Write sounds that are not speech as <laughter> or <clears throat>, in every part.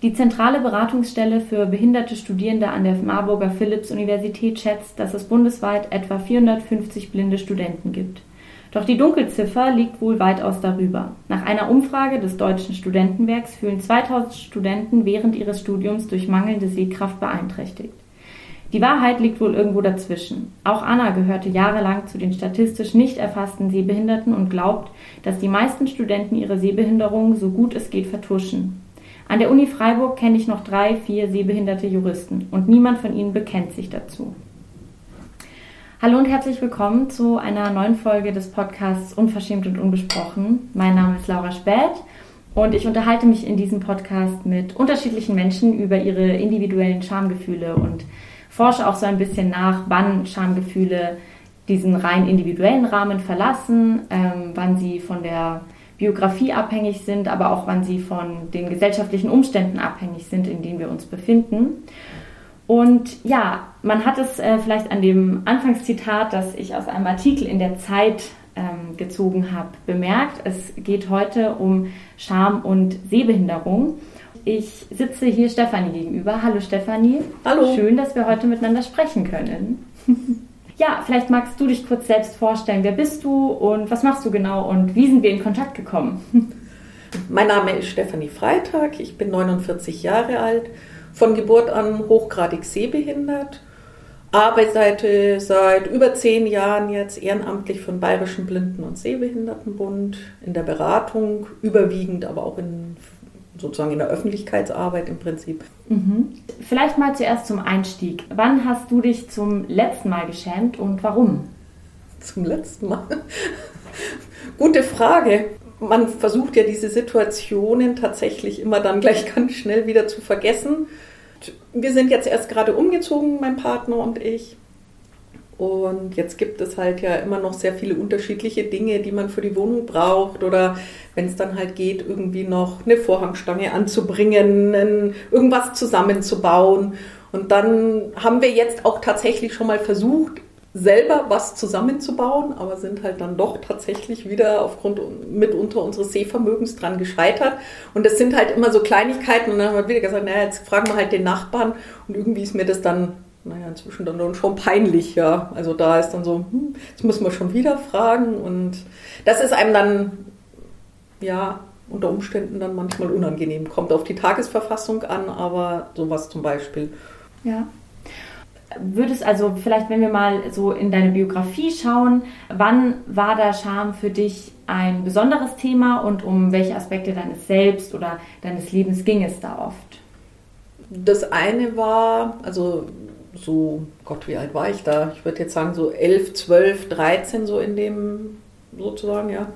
Die zentrale Beratungsstelle für behinderte Studierende an der Marburger Philipps-Universität schätzt, dass es bundesweit etwa 450 blinde Studenten gibt. Doch die Dunkelziffer liegt wohl weitaus darüber. Nach einer Umfrage des Deutschen Studentenwerks fühlen 2000 Studenten während ihres Studiums durch mangelnde Sehkraft beeinträchtigt. Die Wahrheit liegt wohl irgendwo dazwischen. Auch Anna gehörte jahrelang zu den statistisch nicht erfassten Sehbehinderten und glaubt, dass die meisten Studenten ihre Sehbehinderung so gut es geht vertuschen. An der Uni Freiburg kenne ich noch drei, vier sehbehinderte Juristen und niemand von ihnen bekennt sich dazu. Hallo und herzlich willkommen zu einer neuen Folge des Podcasts Unverschämt und Unbesprochen. Mein Name ist Laura Späth und ich unterhalte mich in diesem Podcast mit unterschiedlichen Menschen über ihre individuellen Schamgefühle und forsche auch so ein bisschen nach, wann Schamgefühle diesen rein individuellen Rahmen verlassen, ähm, wann sie von der Biografie abhängig sind, aber auch wann sie von den gesellschaftlichen Umständen abhängig sind, in denen wir uns befinden. Und ja, man hat es äh, vielleicht an dem Anfangszitat, das ich aus einem Artikel in der Zeit ähm, gezogen habe, bemerkt. Es geht heute um Scham und Sehbehinderung. Ich sitze hier Stefanie gegenüber. Hallo Stefanie. Hallo. Schön, dass wir heute miteinander sprechen können. <laughs> ja, vielleicht magst du dich kurz selbst vorstellen. Wer bist du und was machst du genau und wie sind wir in Kontakt gekommen? <laughs> Mein Name ist Stefanie Freitag. Ich bin 49 Jahre alt von Geburt an hochgradig sehbehindert. Arbeite seit über zehn Jahren jetzt ehrenamtlich den Bayerischen Blinden- und Sehbehindertenbund in der Beratung, überwiegend aber auch in sozusagen in der Öffentlichkeitsarbeit im Prinzip. Mhm. Vielleicht mal zuerst zum Einstieg. Wann hast du dich zum letzten Mal geschämt und warum? Zum letzten Mal? <laughs> Gute Frage. Man versucht ja diese Situationen tatsächlich immer dann gleich ganz schnell wieder zu vergessen wir sind jetzt erst gerade umgezogen, mein Partner und ich. Und jetzt gibt es halt ja immer noch sehr viele unterschiedliche Dinge, die man für die Wohnung braucht. Oder wenn es dann halt geht, irgendwie noch eine Vorhangstange anzubringen, irgendwas zusammenzubauen. Und dann haben wir jetzt auch tatsächlich schon mal versucht, selber was zusammenzubauen, aber sind halt dann doch tatsächlich wieder aufgrund mitunter unseres Sehvermögens dran gescheitert. Und das sind halt immer so Kleinigkeiten. Und dann haben wir wieder gesagt, naja, jetzt fragen wir halt den Nachbarn. Und irgendwie ist mir das dann, naja, inzwischen dann schon peinlich, ja. Also da ist dann so, hm, jetzt müssen wir schon wieder fragen. Und das ist einem dann, ja, unter Umständen dann manchmal unangenehm. Kommt auf die Tagesverfassung an, aber sowas zum Beispiel. Ja würdest also vielleicht, wenn wir mal so in deine Biografie schauen, wann war da Scham für dich ein besonderes Thema und um welche Aspekte deines Selbst oder deines Lebens ging es da oft? Das eine war, also so, Gott, wie alt war ich da? Ich würde jetzt sagen so 11, 12, 13 so in dem sozusagen, ja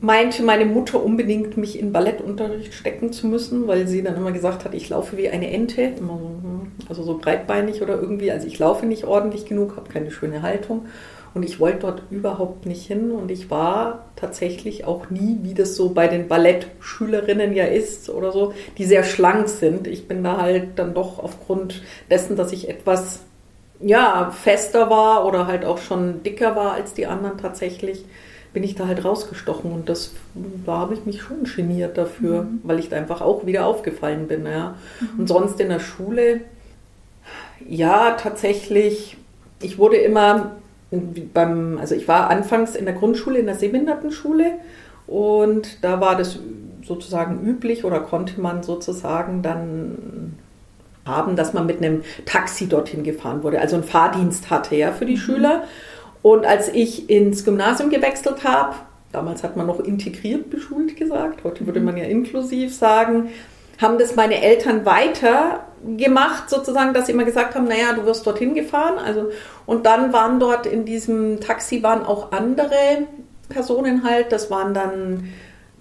meinte meine Mutter unbedingt, mich in Ballettunterricht stecken zu müssen, weil sie dann immer gesagt hat, ich laufe wie eine Ente, so, hm, also so breitbeinig oder irgendwie. Also ich laufe nicht ordentlich genug, habe keine schöne Haltung. Und ich wollte dort überhaupt nicht hin. Und ich war tatsächlich auch nie, wie das so bei den Ballettschülerinnen ja ist oder so, die sehr schlank sind. Ich bin da halt dann doch aufgrund dessen, dass ich etwas ja, fester war oder halt auch schon dicker war als die anderen tatsächlich, bin ich da halt rausgestochen und das, da habe ich mich schon geniert dafür, mhm. weil ich da einfach auch wieder aufgefallen bin. Ja. Mhm. Und sonst in der Schule, ja, tatsächlich, ich wurde immer beim, also ich war anfangs in der Grundschule, in der Sehbehindertenschule und da war das sozusagen üblich oder konnte man sozusagen dann haben, dass man mit einem Taxi dorthin gefahren wurde, also einen Fahrdienst hatte ja für die mhm. Schüler. Und als ich ins Gymnasium gewechselt habe, damals hat man noch integriert beschult gesagt, heute würde man ja inklusiv sagen, haben das meine Eltern weiter gemacht, sozusagen, dass sie immer gesagt haben, naja, du wirst dorthin gefahren. Also, und dann waren dort in diesem Taxi waren auch andere Personen halt, das waren dann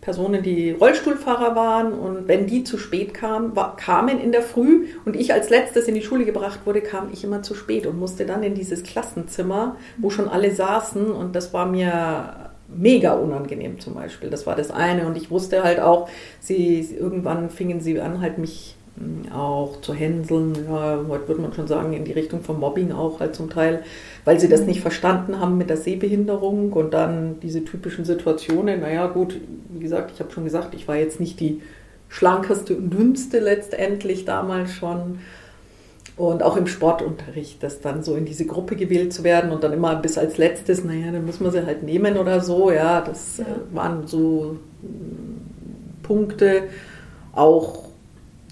Personen, die Rollstuhlfahrer waren. Und wenn die zu spät kamen, war, kamen in der Früh und ich als letztes in die Schule gebracht wurde, kam ich immer zu spät und musste dann in dieses Klassenzimmer, wo schon alle saßen. Und das war mir mega unangenehm zum Beispiel. Das war das eine. Und ich wusste halt auch, sie irgendwann fingen sie an, halt mich auch zu hänseln, ja, heute würde man schon sagen, in die Richtung von Mobbing auch halt zum Teil, weil sie das nicht verstanden haben mit der Sehbehinderung. Und dann diese typischen Situationen, naja gut, wie gesagt, ich habe schon gesagt, ich war jetzt nicht die schlankeste und dünnste letztendlich damals schon. Und auch im Sportunterricht, das dann so in diese Gruppe gewählt zu werden und dann immer bis als letztes, naja, dann muss man sie halt nehmen oder so, ja, das ja. Äh, waren so mm, Punkte. Auch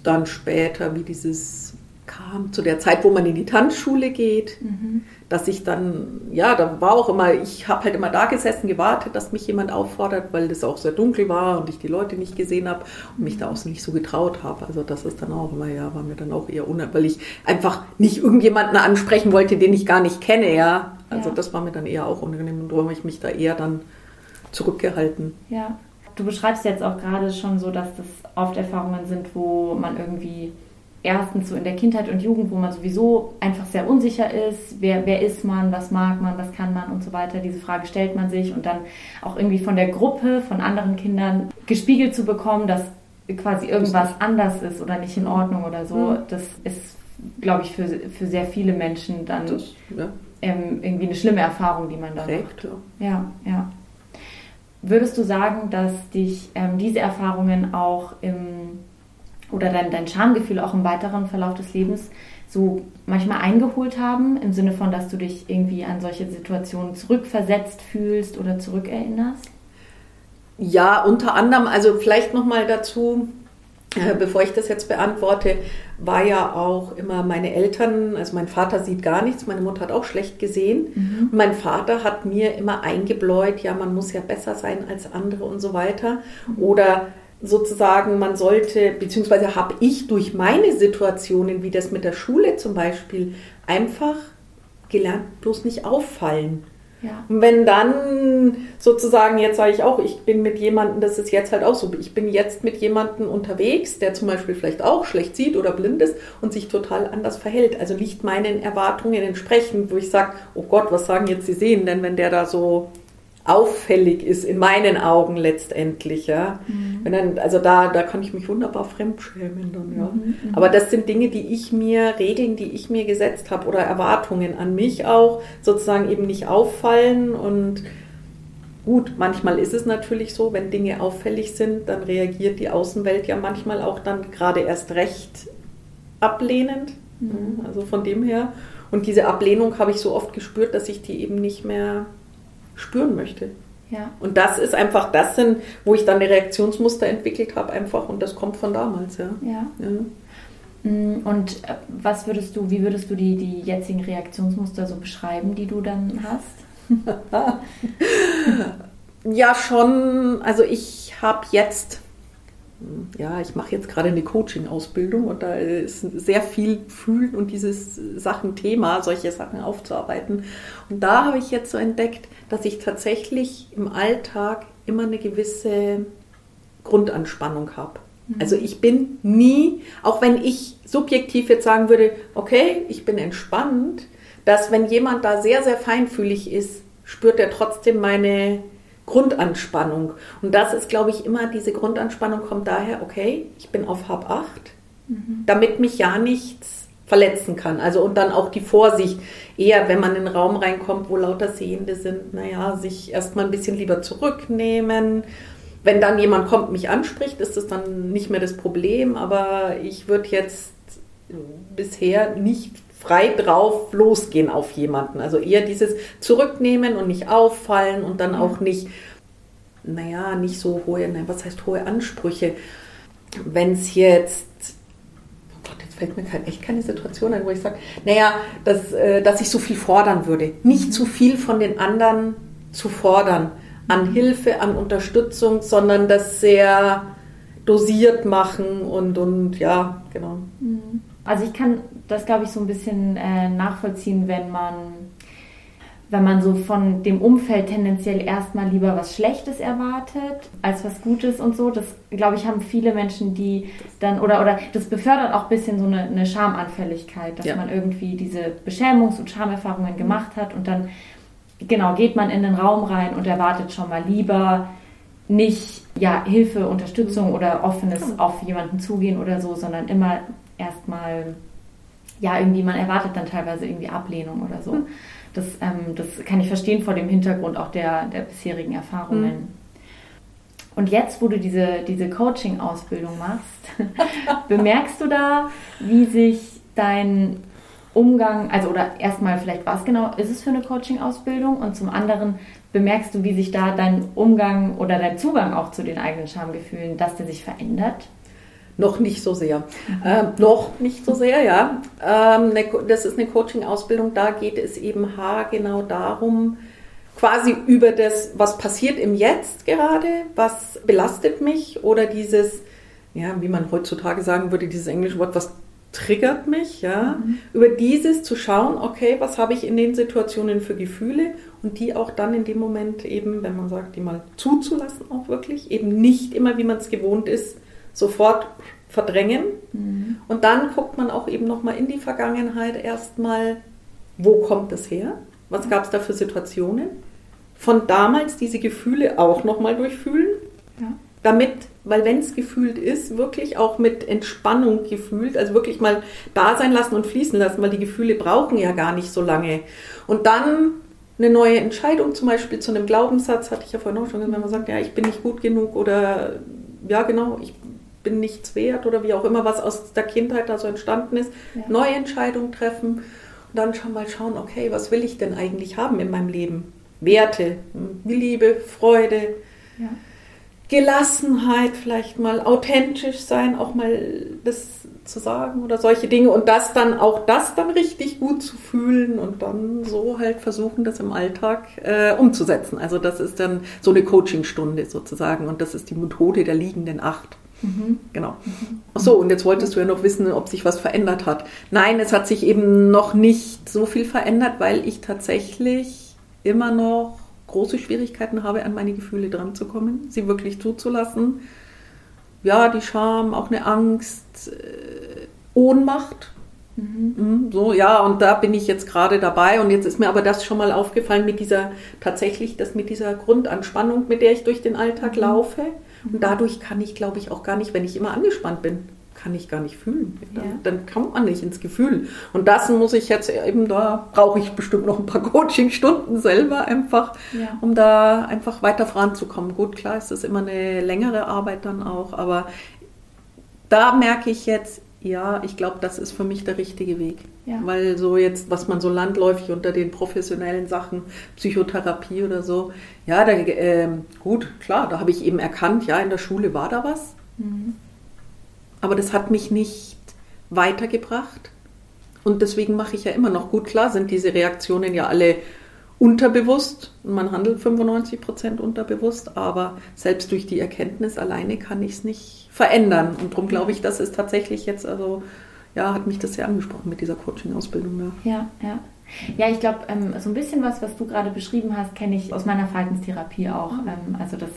dann später, wie dieses kam, zu der Zeit, wo man in die Tanzschule geht. Mhm dass ich dann, ja, da war auch immer, ich habe halt immer da gesessen, gewartet, dass mich jemand auffordert, weil das auch sehr dunkel war und ich die Leute nicht gesehen habe und mich da auch nicht so getraut habe. Also das ist dann auch immer, ja, war mir dann auch eher unnötig, weil ich einfach nicht irgendjemanden ansprechen wollte, den ich gar nicht kenne, ja. Also ja. das war mir dann eher auch unangenehm und darum habe ich mich da eher dann zurückgehalten. Ja. Du beschreibst jetzt auch gerade schon so, dass das oft Erfahrungen sind, wo man irgendwie erstens so in der Kindheit und Jugend, wo man sowieso einfach sehr unsicher ist, wer, wer ist man, was mag man, was kann man und so weiter. Diese Frage stellt man sich und dann auch irgendwie von der Gruppe, von anderen Kindern gespiegelt zu bekommen, dass quasi irgendwas anders ist oder nicht in Ordnung oder so, mhm. das ist, glaube ich, für, für sehr viele Menschen dann das, ja. ähm, irgendwie eine schlimme Erfahrung, die man da macht. Ja. ja, ja. Würdest du sagen, dass dich ähm, diese Erfahrungen auch im oder dein, dein Schamgefühl auch im weiteren Verlauf des Lebens so manchmal eingeholt haben, im Sinne von, dass du dich irgendwie an solche Situationen zurückversetzt fühlst oder zurückerinnerst? Ja, unter anderem, also vielleicht nochmal dazu, äh, bevor ich das jetzt beantworte, war ja auch immer meine Eltern, also mein Vater sieht gar nichts, meine Mutter hat auch schlecht gesehen. Mhm. Und mein Vater hat mir immer eingebläut, ja, man muss ja besser sein als andere und so weiter. Oder sozusagen, man sollte, beziehungsweise habe ich durch meine Situationen, wie das mit der Schule zum Beispiel, einfach gelernt, bloß nicht auffallen. Ja. Und wenn dann sozusagen, jetzt sage ich auch, ich bin mit jemandem, das ist jetzt halt auch so, ich bin jetzt mit jemandem unterwegs, der zum Beispiel vielleicht auch schlecht sieht oder blind ist und sich total anders verhält. Also nicht meinen Erwartungen entsprechend, wo ich sage, oh Gott, was sagen jetzt die Sehenden, wenn der da so auffällig ist, in meinen Augen letztendlich, ja. Mhm. Wenn dann, also da, da kann ich mich wunderbar fremdschämen dann, ja. Mhm, mhm, Aber das sind Dinge, die ich mir, Regeln, die ich mir gesetzt habe oder Erwartungen an mich auch, sozusagen eben nicht auffallen und Gut, manchmal ist es natürlich so, wenn Dinge auffällig sind, dann reagiert die Außenwelt ja manchmal auch dann gerade erst recht ablehnend. Mhm. Also von dem her. Und diese Ablehnung habe ich so oft gespürt, dass ich die eben nicht mehr spüren möchte. Ja. Und das ist einfach, das sind, wo ich dann eine Reaktionsmuster entwickelt habe, einfach und das kommt von damals, ja. ja. ja. Mm, und äh, was würdest du, wie würdest du die, die jetzigen Reaktionsmuster so beschreiben, die du dann hast? <laughs> ja, schon, also ich habe jetzt ja, ich mache jetzt gerade eine Coaching-Ausbildung und da ist sehr viel Fühlen und dieses Sachen-Thema, solche Sachen aufzuarbeiten. Und da habe ich jetzt so entdeckt, dass ich tatsächlich im Alltag immer eine gewisse Grundanspannung habe. Mhm. Also ich bin nie, auch wenn ich subjektiv jetzt sagen würde, okay, ich bin entspannt, dass wenn jemand da sehr, sehr feinfühlig ist, spürt er trotzdem meine Grundanspannung. Und das ist, glaube ich, immer diese Grundanspannung kommt daher, okay, ich bin auf Hab 8, mhm. damit mich ja nichts verletzen kann. Also und dann auch die Vorsicht, eher wenn man in einen Raum reinkommt, wo lauter Sehende sind, naja, sich erstmal ein bisschen lieber zurücknehmen. Wenn dann jemand kommt, mich anspricht, ist das dann nicht mehr das Problem, aber ich würde jetzt bisher nicht frei drauf losgehen auf jemanden. Also eher dieses Zurücknehmen und nicht auffallen und dann auch nicht, naja, nicht so hohe, nein, was heißt hohe Ansprüche. Wenn es jetzt, oh Gott, jetzt fällt mir kein, echt keine Situation ein, wo ich sage, naja, dass, äh, dass ich so viel fordern würde. Nicht zu viel von den anderen zu fordern an Hilfe, an Unterstützung, sondern das sehr dosiert machen und, und ja, genau. Mhm. Also ich kann das, glaube ich, so ein bisschen äh, nachvollziehen, wenn man, wenn man so von dem Umfeld tendenziell erstmal lieber was Schlechtes erwartet als was Gutes und so. Das, glaube ich, haben viele Menschen, die dann, oder, oder das befördert auch ein bisschen so eine, eine Schamanfälligkeit, dass ja. man irgendwie diese Beschämungs- und Schamerfahrungen gemacht hat und dann, genau, geht man in den Raum rein und erwartet schon mal lieber nicht ja, Hilfe, Unterstützung oder offenes auf jemanden zugehen oder so, sondern immer erstmal, ja, irgendwie, man erwartet dann teilweise irgendwie Ablehnung oder so. Hm. Das, ähm, das kann ich verstehen vor dem Hintergrund auch der, der bisherigen Erfahrungen. Hm. Und jetzt, wo du diese, diese Coaching-Ausbildung machst, <laughs> bemerkst du da, wie sich dein Umgang, also oder erstmal vielleicht, was genau ist es für eine Coaching-Ausbildung und zum anderen bemerkst du, wie sich da dein Umgang oder dein Zugang auch zu den eigenen Schamgefühlen, dass der sich verändert? Noch nicht so sehr. Mhm. Ähm, noch nicht so sehr, ja. Ähm, ne, das ist eine Coaching-Ausbildung, da geht es eben genau darum, quasi über das, was passiert im Jetzt gerade, was belastet mich oder dieses, ja, wie man heutzutage sagen würde, dieses englische Wort, was triggert mich, ja, mhm. über dieses zu schauen, okay, was habe ich in den Situationen für Gefühle und die auch dann in dem Moment eben, wenn man sagt, die mal zuzulassen auch wirklich, eben nicht immer, wie man es gewohnt ist, sofort verdrängen. Mhm. Und dann guckt man auch eben nochmal in die Vergangenheit erstmal, wo kommt es her? Was gab es da für Situationen? Von damals diese Gefühle auch nochmal durchfühlen. Ja. Damit, weil wenn es gefühlt ist, wirklich auch mit Entspannung gefühlt, also wirklich mal da sein lassen und fließen lassen, weil die Gefühle brauchen ja gar nicht so lange. Und dann eine neue Entscheidung, zum Beispiel zu einem Glaubenssatz, hatte ich ja vorhin auch schon gesagt, wenn man sagt, ja, ich bin nicht gut genug oder ja, genau, ich bin nichts wert oder wie auch immer, was aus der Kindheit da so entstanden ist, ja. neue Entscheidungen treffen und dann schon mal schauen, okay, was will ich denn eigentlich haben in meinem Leben? Werte, hm, Liebe, Freude, ja. Gelassenheit, vielleicht mal authentisch sein, auch mal das zu sagen oder solche Dinge und das dann auch das dann richtig gut zu fühlen und dann so halt versuchen, das im Alltag äh, umzusetzen. Also das ist dann so eine Coachingstunde sozusagen und das ist die Methode der liegenden Acht. Mhm. Genau. Mhm. Achso, und jetzt wolltest du ja noch wissen, ob sich was verändert hat. Nein, es hat sich eben noch nicht so viel verändert, weil ich tatsächlich immer noch große Schwierigkeiten habe, an meine Gefühle dran zu kommen, sie wirklich zuzulassen. Ja, die Scham, auch eine Angst, äh, Ohnmacht. Mhm. mhm. So, ja, und da bin ich jetzt gerade dabei. Und jetzt ist mir aber das schon mal aufgefallen mit dieser, tatsächlich, das mit dieser Grundanspannung, mit der ich durch den Alltag mhm. laufe. Und dadurch kann ich, glaube ich, auch gar nicht, wenn ich immer angespannt bin, kann ich gar nicht fühlen. Dann, ja. dann, kommt man nicht ins Gefühl. Und das muss ich jetzt eben, da brauche ich bestimmt noch ein paar <laughs> Coachingstunden selber einfach, ja. um da einfach weiter voranzukommen. Gut, klar ist das immer eine längere Arbeit dann auch, aber da merke ich jetzt, ja, ich glaube, das ist für mich der richtige Weg. Ja. Weil so jetzt, was man so landläufig unter den professionellen Sachen, Psychotherapie oder so, ja, da, äh, gut, klar, da habe ich eben erkannt, ja, in der Schule war da was. Mhm. Aber das hat mich nicht weitergebracht. Und deswegen mache ich ja immer noch gut. Klar sind diese Reaktionen ja alle unterbewusst. Man handelt 95 Prozent unterbewusst, aber selbst durch die Erkenntnis alleine kann ich es nicht verändern. Und darum glaube ich, das ist tatsächlich jetzt, also ja, hat mich das sehr angesprochen mit dieser Coaching-Ausbildung. Ja, ja. ja. Ja, ich glaube, ähm, so ein bisschen was, was du gerade beschrieben hast, kenne ich aus meiner Verhaltenstherapie auch. Mhm. Ähm, also das,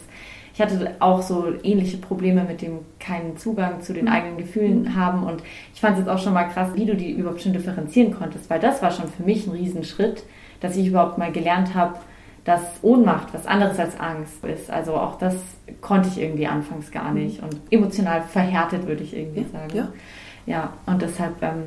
ich hatte auch so ähnliche Probleme mit dem keinen Zugang zu den mhm. eigenen Gefühlen mhm. haben und ich fand es jetzt auch schon mal krass, wie du die überhaupt schon differenzieren konntest, weil das war schon für mich ein Riesenschritt, dass ich überhaupt mal gelernt habe, dass Ohnmacht was anderes als Angst ist. Also auch das konnte ich irgendwie anfangs gar nicht und emotional verhärtet, würde ich irgendwie sagen. Ja, ja und deshalb, ähm,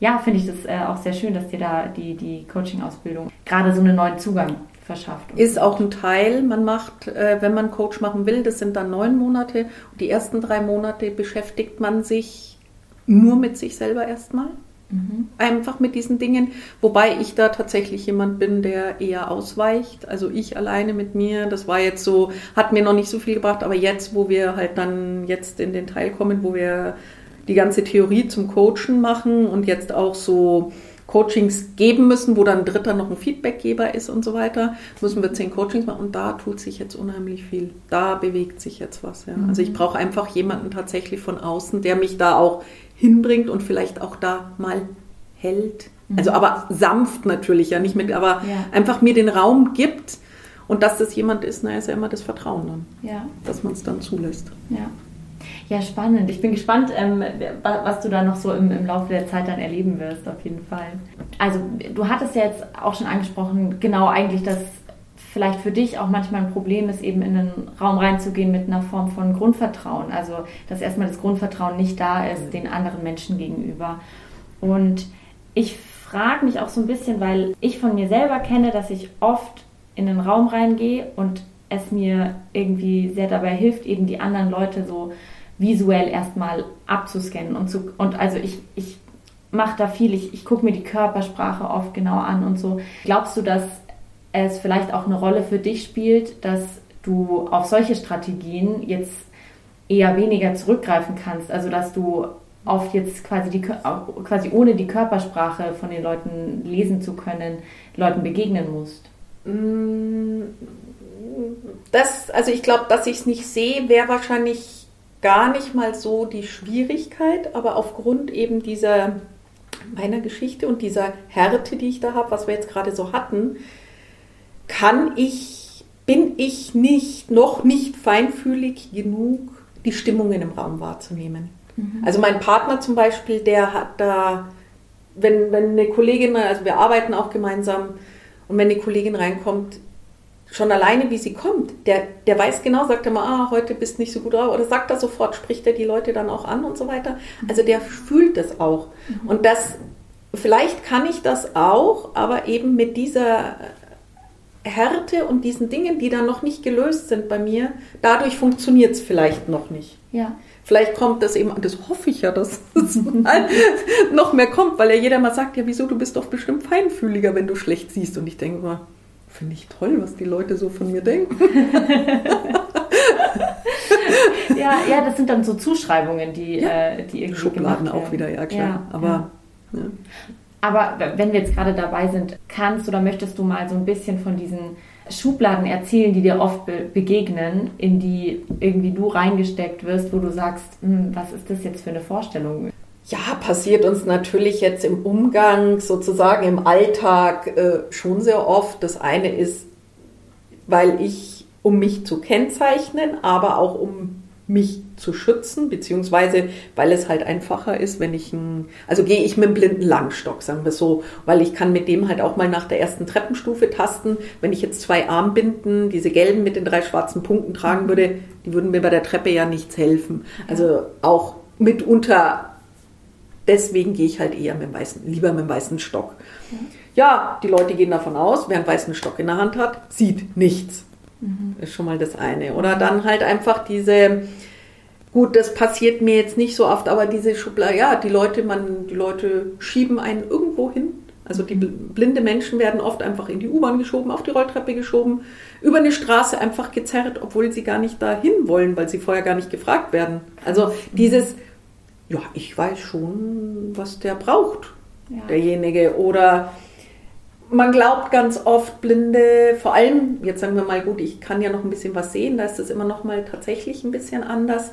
ja, finde ich das äh, auch sehr schön, dass dir da die, die Coaching-Ausbildung gerade so einen neuen Zugang verschafft. Ist auch ein Teil, man macht, äh, wenn man Coach machen will, das sind dann neun Monate. Die ersten drei Monate beschäftigt man sich nur mit sich selber erstmal. Mhm. Einfach mit diesen Dingen, wobei ich da tatsächlich jemand bin, der eher ausweicht. Also ich alleine mit mir, das war jetzt so, hat mir noch nicht so viel gebracht, aber jetzt, wo wir halt dann jetzt in den Teil kommen, wo wir die ganze Theorie zum Coachen machen und jetzt auch so Coachings geben müssen, wo dann ein Dritter noch ein Feedbackgeber ist und so weiter, müssen wir zehn Coachings machen und da tut sich jetzt unheimlich viel. Da bewegt sich jetzt was. Ja. Mhm. Also ich brauche einfach jemanden tatsächlich von außen, der mich da auch hinbringt und vielleicht auch da mal hält. Mhm. Also aber sanft natürlich, ja nicht mit, aber ja. einfach mir den Raum gibt und dass das jemand ist, na ist ja immer das Vertrauen dann, ja. dass man es dann zulässt. Ja. Ja, spannend. Ich bin gespannt, ähm, was du da noch so im, im, Laufe der Zeit dann erleben wirst, auf jeden Fall. Also, du hattest ja jetzt auch schon angesprochen, genau eigentlich, dass vielleicht für dich auch manchmal ein Problem ist, eben in einen Raum reinzugehen mit einer Form von Grundvertrauen. Also, dass erstmal das Grundvertrauen nicht da ist den anderen Menschen gegenüber. Und ich frage mich auch so ein bisschen, weil ich von mir selber kenne, dass ich oft in einen Raum reingehe und es mir irgendwie sehr dabei hilft, eben die anderen Leute so visuell erstmal abzuscannen und zu, und also ich, ich mache da viel, ich, ich gucke mir die Körpersprache oft genau an und so. Glaubst du, dass es vielleicht auch eine Rolle für dich spielt, dass du auf solche Strategien jetzt eher weniger zurückgreifen kannst? Also dass du oft jetzt quasi, die, quasi ohne die Körpersprache von den Leuten lesen zu können, Leuten begegnen musst? Mm, das, also ich glaube, dass ich es nicht sehe, wäre wahrscheinlich gar nicht mal so die Schwierigkeit, aber aufgrund eben dieser meiner Geschichte und dieser Härte, die ich da habe, was wir jetzt gerade so hatten, kann ich, bin ich nicht, noch nicht feinfühlig genug, die Stimmungen im Raum wahrzunehmen. Mhm. Also mein Partner zum Beispiel, der hat da, wenn, wenn eine Kollegin, also wir arbeiten auch gemeinsam, und wenn eine Kollegin reinkommt, schon alleine, wie sie kommt, der, der weiß genau, sagt er mal, ah, heute bist nicht so gut drauf, oder sagt er sofort, spricht er die Leute dann auch an und so weiter. Also der fühlt das auch. Mhm. Und das, vielleicht kann ich das auch, aber eben mit dieser Härte und diesen Dingen, die dann noch nicht gelöst sind bei mir, dadurch funktioniert es vielleicht noch nicht. Ja. Vielleicht kommt das eben, das hoffe ich ja, dass es <laughs> noch mehr kommt, weil ja jeder mal sagt, ja, wieso, du bist doch bestimmt feinfühliger, wenn du schlecht siehst. Und ich denke mal, finde ich toll, was die Leute so von mir denken. <laughs> ja, ja, das sind dann so Zuschreibungen, die, ja. äh, die irgendwie. Schubladen auch wieder, ja klar. Ja, Aber ja. Aber wenn wir jetzt gerade dabei sind, kannst oder möchtest du mal so ein bisschen von diesen Schubladen erzählen, die dir oft be begegnen, in die irgendwie du reingesteckt wirst, wo du sagst, hm, was ist das jetzt für eine Vorstellung? Ja, passiert uns natürlich jetzt im Umgang, sozusagen im Alltag äh, schon sehr oft. Das eine ist, weil ich, um mich zu kennzeichnen, aber auch um mich zu schützen, beziehungsweise weil es halt einfacher ist, wenn ich ein, also gehe ich mit einem blinden Langstock, sagen wir so, weil ich kann mit dem halt auch mal nach der ersten Treppenstufe tasten. Wenn ich jetzt zwei Armbinden, diese gelben mit den drei schwarzen Punkten tragen würde, die würden mir bei der Treppe ja nichts helfen. Also auch mitunter, deswegen gehe ich halt eher mit dem weißen, lieber mit dem weißen Stock. Ja, die Leute gehen davon aus, wer einen weißen Stock in der Hand hat, sieht nichts. Mhm. Ist schon mal das eine. Oder dann halt einfach diese, gut, das passiert mir jetzt nicht so oft, aber diese Schublade, ja, die Leute, man, die Leute schieben einen irgendwo hin. Also die blinde Menschen werden oft einfach in die U-Bahn geschoben, auf die Rolltreppe geschoben, über eine Straße einfach gezerrt, obwohl sie gar nicht dahin wollen, weil sie vorher gar nicht gefragt werden. Also dieses, ja, ich weiß schon, was der braucht, ja. derjenige. Oder man glaubt ganz oft, Blinde, vor allem, jetzt sagen wir mal, gut, ich kann ja noch ein bisschen was sehen, da ist es immer noch mal tatsächlich ein bisschen anders.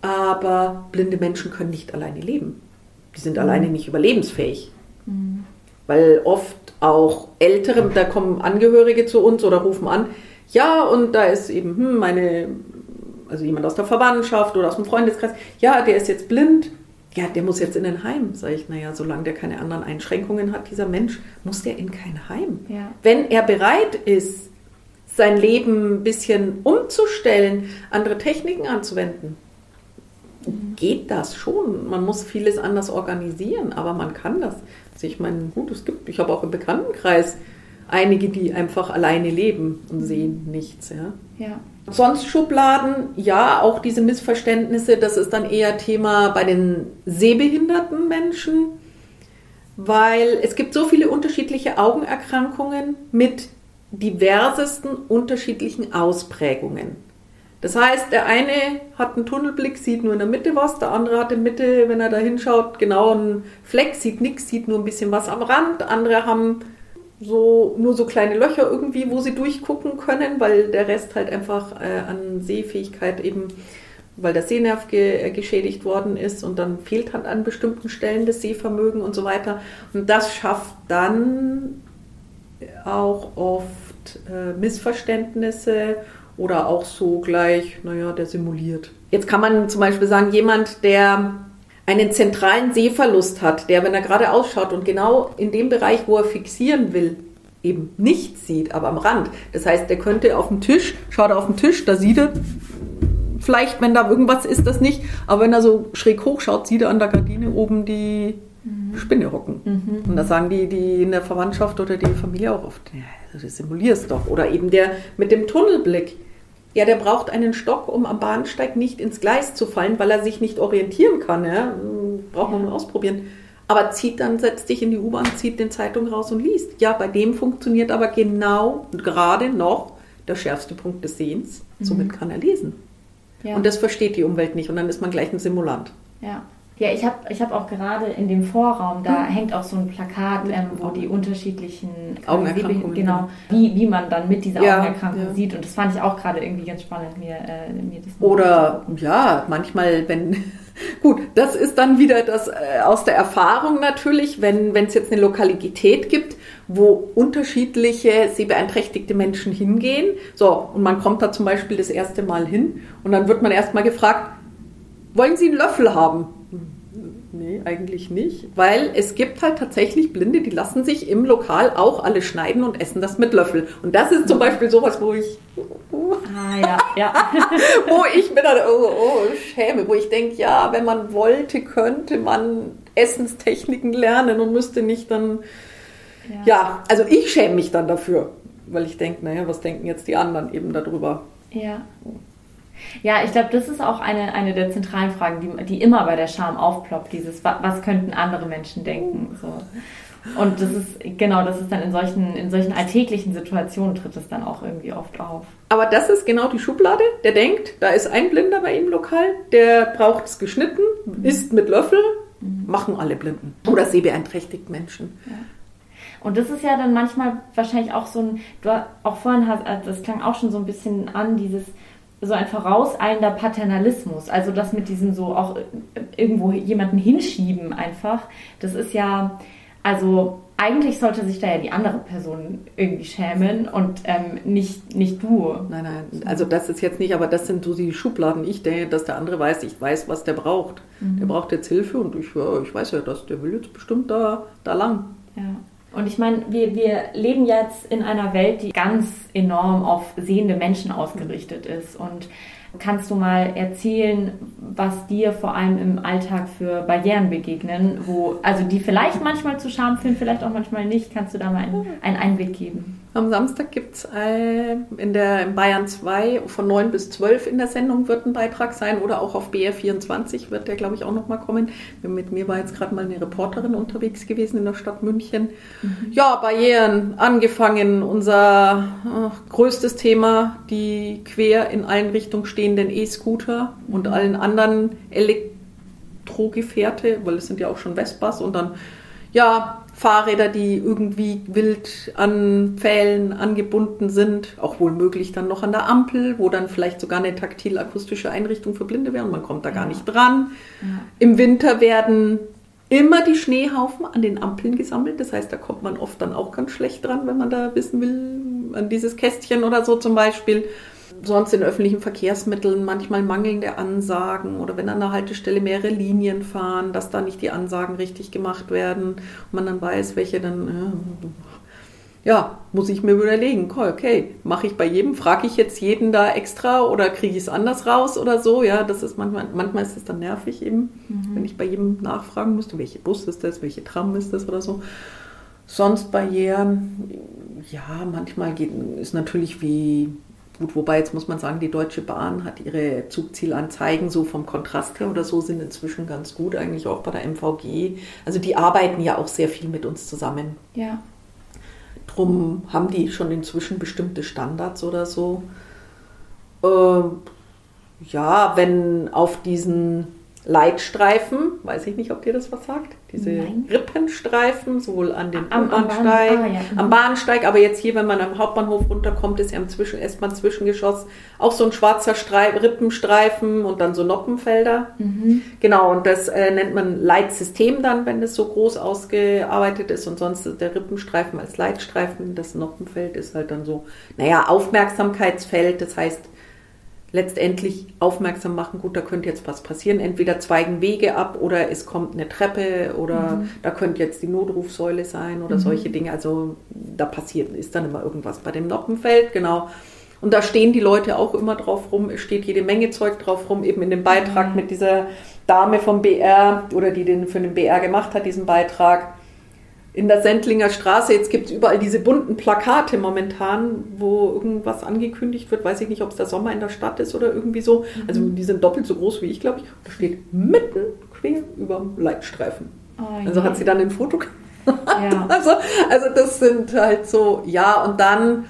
Aber blinde Menschen können nicht alleine leben. Die sind mhm. alleine nicht überlebensfähig. Mhm. Weil oft auch Ältere, da kommen Angehörige zu uns oder rufen an, ja, und da ist eben hm, meine, also jemand aus der Verwandtschaft oder aus dem Freundeskreis, ja, der ist jetzt blind ja, der muss jetzt in ein Heim. Sage ich, naja, solange der keine anderen Einschränkungen hat, dieser Mensch, muss der in kein Heim. Ja. Wenn er bereit ist, sein Leben ein bisschen umzustellen, andere Techniken anzuwenden. Geht das schon. Man muss vieles anders organisieren, aber man kann das. Also ich meine, gut, es gibt, ich habe auch im Bekanntenkreis einige, die einfach alleine leben und sehen nichts. Ja. ja. Sonst Schubladen, ja, auch diese Missverständnisse, das ist dann eher Thema bei den sehbehinderten Menschen, weil es gibt so viele unterschiedliche Augenerkrankungen mit diversesten unterschiedlichen Ausprägungen. Das heißt, der eine hat einen Tunnelblick, sieht nur in der Mitte was, der andere hat in der Mitte, wenn er da hinschaut, genau einen Fleck, sieht nichts, sieht nur ein bisschen was am Rand, andere haben so nur so kleine Löcher irgendwie, wo sie durchgucken können, weil der Rest halt einfach äh, an Sehfähigkeit eben, weil der Sehnerv ge äh, geschädigt worden ist und dann fehlt halt an bestimmten Stellen das Sehvermögen und so weiter. Und das schafft dann auch oft äh, Missverständnisse oder auch so gleich, naja, der simuliert. Jetzt kann man zum Beispiel sagen, jemand, der einen zentralen Sehverlust hat, der, wenn er gerade ausschaut und genau in dem Bereich, wo er fixieren will, eben nichts sieht, aber am Rand. Das heißt, der könnte auf dem Tisch, schaut er auf den Tisch, da sieht er vielleicht, wenn da irgendwas ist, das nicht, aber wenn er so schräg hoch schaut, sieht er an der Gardine oben die mhm. Spinne hocken. Mhm. Und da sagen die, die in der Verwandtschaft oder die Familie auch oft, ja, du simulierst doch. Oder eben der mit dem Tunnelblick. Ja, der braucht einen Stock, um am Bahnsteig nicht ins Gleis zu fallen, weil er sich nicht orientieren kann. Ja? Braucht man mal ausprobieren. Aber zieht dann, setzt dich in die U-Bahn, zieht den Zeitung raus und liest. Ja, bei dem funktioniert aber genau gerade noch der schärfste Punkt des Sehens. Somit mhm. kann er lesen. Ja. Und das versteht die Umwelt nicht und dann ist man gleich ein Simulant. Ja. Ja, ich habe ich hab auch gerade in dem Vorraum, da hm. hängt auch so ein Plakat, ähm, wo die unterschiedlichen Augenerkrankungen, genau, wie, wie man dann mit dieser ja, Augenerkrankung ja. sieht. Und das fand ich auch gerade irgendwie ganz spannend, mir, äh, mir das Oder ja, manchmal, wenn, <laughs> gut, das ist dann wieder das äh, aus der Erfahrung natürlich, wenn es jetzt eine Lokalität gibt, wo unterschiedliche sehbeeinträchtigte Menschen hingehen. So, und man kommt da zum Beispiel das erste Mal hin und dann wird man erstmal gefragt, wollen Sie einen Löffel haben? Nee, eigentlich nicht, weil es gibt halt tatsächlich Blinde, die lassen sich im Lokal auch alle schneiden und essen das mit Löffel. Und das ist zum Beispiel sowas, wo ich, ah, ja, ja. <laughs> wo ich mir dann oh, oh, schäme, wo ich denke, ja, wenn man wollte, könnte man Essenstechniken lernen und müsste nicht dann, ja, ja also ich schäme mich dann dafür, weil ich denke, naja, was denken jetzt die anderen eben darüber? Ja. Ja, ich glaube, das ist auch eine, eine der zentralen Fragen, die, die immer bei der Scham aufploppt, dieses, was könnten andere Menschen denken? So. Und das ist, genau, das ist dann in solchen, in solchen alltäglichen Situationen tritt es dann auch irgendwie oft auf. Aber das ist genau die Schublade, der denkt, da ist ein Blinder bei ihm lokal, der braucht es geschnitten, mhm. isst mit Löffel, mhm. machen alle Blinden. Oder sehbeeinträchtigt Menschen. Ja. Und das ist ja dann manchmal wahrscheinlich auch so ein, du auch vorhin hast, das klang auch schon so ein bisschen an, dieses, so ein vorauseilender Paternalismus, also das mit diesem so auch irgendwo jemanden hinschieben einfach, das ist ja, also eigentlich sollte sich da ja die andere Person irgendwie schämen und ähm, nicht, nicht du. Nein, nein, also das ist jetzt nicht, aber das sind so die Schubladen. Ich denke, dass der andere weiß, ich weiß, was der braucht. Mhm. Der braucht jetzt Hilfe und ich, ich weiß ja, dass der will jetzt bestimmt da, da lang. Ja. Und ich meine, wir, wir leben jetzt in einer Welt, die ganz enorm auf sehende Menschen ausgerichtet ist. Und kannst du mal erzählen, was dir vor allem im Alltag für Barrieren begegnen, wo, also die vielleicht manchmal zu Scham führen, vielleicht auch manchmal nicht. Kannst du da mal einen, einen Einblick geben? Am Samstag gibt es äh, in der in Bayern 2 von 9 bis 12 in der Sendung wird ein Beitrag sein oder auch auf BR24 wird der, glaube ich, auch nochmal kommen. Mit mir war jetzt gerade mal eine Reporterin unterwegs gewesen in der Stadt München. Mhm. Ja, Barrieren angefangen. Unser äh, größtes Thema, die quer in allen Richtungen stehenden E-Scooter und allen anderen Elektrogefährte, weil es sind ja auch schon Vespas und dann ja, Fahrräder, die irgendwie wild an Pfählen angebunden sind, auch wohl möglich dann noch an der Ampel, wo dann vielleicht sogar eine taktil-akustische Einrichtung für Blinde wäre und man kommt da gar nicht dran. Ja. Im Winter werden immer die Schneehaufen an den Ampeln gesammelt, das heißt, da kommt man oft dann auch ganz schlecht dran, wenn man da wissen will, an dieses Kästchen oder so zum Beispiel sonst in öffentlichen Verkehrsmitteln manchmal mangelnde Ansagen oder wenn an der Haltestelle mehrere Linien fahren, dass da nicht die Ansagen richtig gemacht werden und man dann weiß, welche dann, äh, ja, muss ich mir überlegen, okay, mache ich bei jedem, frage ich jetzt jeden da extra oder kriege ich es anders raus oder so, ja, das ist manchmal, manchmal ist es dann nervig eben, mhm. wenn ich bei jedem nachfragen müsste, welche Bus ist das, welche Tram ist das oder so. Sonst Barrieren, ja, manchmal geht, ist natürlich wie Gut, wobei jetzt muss man sagen, die Deutsche Bahn hat ihre Zugzielanzeigen so vom Kontrast her oder so sind inzwischen ganz gut, eigentlich auch bei der MVG. Also die arbeiten ja auch sehr viel mit uns zusammen. Ja. Drum haben die schon inzwischen bestimmte Standards oder so. Äh, ja, wenn auf diesen Leitstreifen, weiß ich nicht, ob dir das was sagt, diese Nein. Rippenstreifen, sowohl an dem am, Bahnsteig, am, ah, ja. am, Bahnsteig, aber jetzt hier, wenn man am Hauptbahnhof runterkommt, ist ja im Zwischen, erstmal Zwischengeschoss auch so ein schwarzer Streif, Rippenstreifen und dann so Noppenfelder. Mhm. Genau, und das äh, nennt man Leitsystem dann, wenn das so groß ausgearbeitet ist und sonst der Rippenstreifen als Leitstreifen, das Noppenfeld ist halt dann so, naja, Aufmerksamkeitsfeld, das heißt, letztendlich aufmerksam machen, gut, da könnte jetzt was passieren. Entweder zweigen Wege ab oder es kommt eine Treppe oder mhm. da könnte jetzt die Notrufsäule sein oder mhm. solche Dinge. Also da passiert, ist dann immer irgendwas bei dem Noppenfeld, genau. Und da stehen die Leute auch immer drauf rum. Es steht jede Menge Zeug drauf rum, eben in dem Beitrag mhm. mit dieser Dame vom BR oder die den für den BR gemacht hat, diesen Beitrag, in der Sendlinger Straße, jetzt gibt es überall diese bunten Plakate momentan, wo irgendwas angekündigt wird. Weiß ich nicht, ob es der Sommer in der Stadt ist oder irgendwie so. Mhm. Also die sind doppelt so groß wie ich, glaube ich. Da steht mitten quer über dem Leitstreifen. Oh, also hat sie dann ein Foto gemacht. Ja. <laughs> Also, also das sind halt so, ja, und dann,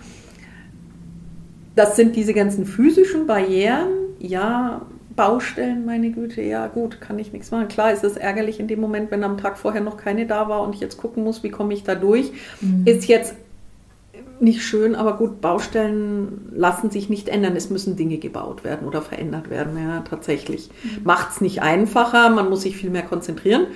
das sind diese ganzen physischen Barrieren, ja, Baustellen, meine Güte, ja gut, kann ich nichts machen. Klar ist es ärgerlich in dem Moment, wenn am Tag vorher noch keine da war und ich jetzt gucken muss, wie komme ich da durch. Mhm. Ist jetzt nicht schön, aber gut, Baustellen lassen sich nicht ändern. Es müssen Dinge gebaut werden oder verändert werden, ja, tatsächlich. Mhm. Macht es nicht einfacher, man muss sich viel mehr konzentrieren.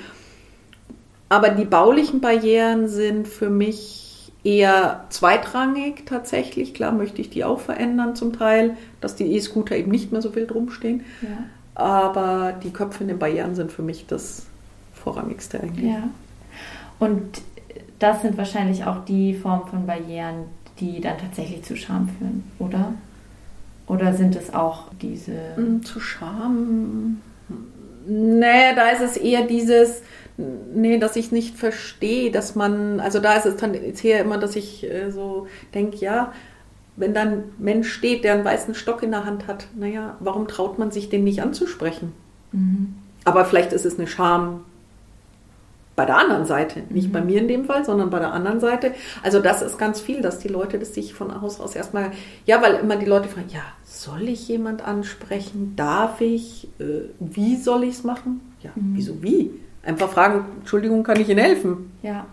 Aber die baulichen Barrieren sind für mich eher zweitrangig tatsächlich. Klar möchte ich die auch verändern zum Teil, dass die E-Scooter eben nicht mehr so viel drumstehen. Ja. Aber die Köpfe in den Barrieren sind für mich das Vorrangigste eigentlich. Ja. Und das sind wahrscheinlich auch die Formen von Barrieren, die dann tatsächlich zu Scham führen, oder? Oder sind es auch diese. Hm, zu Scham. Nee, da ist es eher dieses, nee, dass ich nicht verstehe, dass man, also da ist es dann jetzt eher immer, dass ich äh, so denke, ja, wenn dann ein Mensch steht, der einen weißen Stock in der Hand hat, naja, warum traut man sich den nicht anzusprechen? Mhm. Aber vielleicht ist es eine Scham bei der anderen Seite, nicht mhm. bei mir in dem Fall, sondern bei der anderen Seite. Also das ist ganz viel, dass die Leute das sich von Haus aus erstmal, ja, weil immer die Leute fragen, ja, soll ich jemand ansprechen? Darf ich? Äh, wie soll ich es machen? Ja, mhm. wieso wie? Einfach fragen, Entschuldigung, kann ich Ihnen helfen? Ja.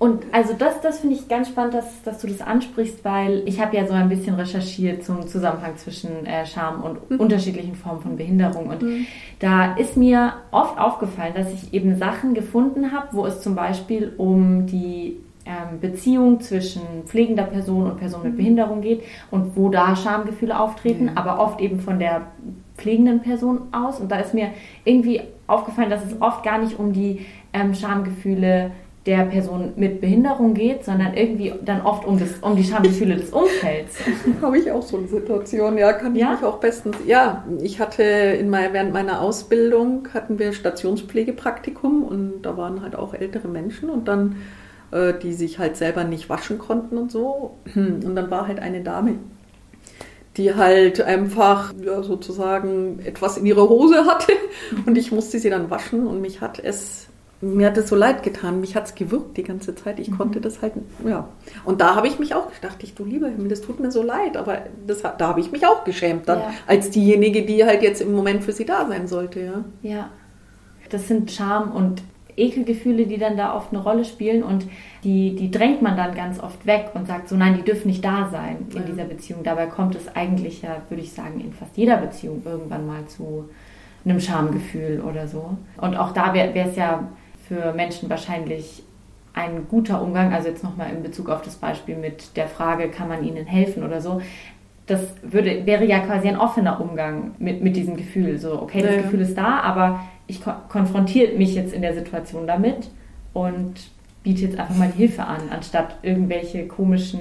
Und also das, das finde ich ganz spannend, dass, dass du das ansprichst, weil ich habe ja so ein bisschen recherchiert zum Zusammenhang zwischen äh, Scham und mhm. unterschiedlichen Formen von Behinderung. Und mhm. da ist mir oft aufgefallen, dass ich eben Sachen gefunden habe, wo es zum Beispiel um die ähm, Beziehung zwischen pflegender Person und Person mit mhm. Behinderung geht und wo da Schamgefühle auftreten, mhm. aber oft eben von der pflegenden Person aus. Und da ist mir irgendwie aufgefallen, dass es oft gar nicht um die ähm, Schamgefühle der Person mit Behinderung geht, sondern irgendwie dann oft um, das, um die Schamgefühle des Umfelds. <laughs> Habe ich auch so eine Situation, ja, kann ich ja? mich auch bestens. Ja, ich hatte in mein, während meiner Ausbildung hatten wir Stationspflegepraktikum und da waren halt auch ältere Menschen und dann, äh, die sich halt selber nicht waschen konnten und so. <clears throat> Und dann war halt eine Dame, die halt einfach ja, sozusagen etwas in ihrer Hose hatte und ich musste sie dann waschen und mich hat es mir hat es so leid getan, mich hat es gewirkt die ganze Zeit. Ich mhm. konnte das halt, ja. Und da habe ich mich auch gedacht, ich, du lieber Himmel, das tut mir so leid, aber das, da habe ich mich auch geschämt dann, ja. als diejenige, die halt jetzt im Moment für sie da sein sollte, ja. Ja. Das sind Scham und Ekelgefühle, die dann da oft eine Rolle spielen und die, die drängt man dann ganz oft weg und sagt so, nein, die dürfen nicht da sein in ja. dieser Beziehung. Dabei kommt es eigentlich ja, würde ich sagen, in fast jeder Beziehung irgendwann mal zu einem Schamgefühl oder so. Und auch da wäre es ja für Menschen wahrscheinlich ein guter Umgang, also jetzt nochmal in Bezug auf das Beispiel mit der Frage, kann man ihnen helfen oder so, das würde, wäre ja quasi ein offener Umgang mit, mit diesem Gefühl. So, okay, das ja. Gefühl ist da, aber ich ko konfrontiere mich jetzt in der Situation damit und biete jetzt einfach mal Hilfe an, anstatt irgendwelche komischen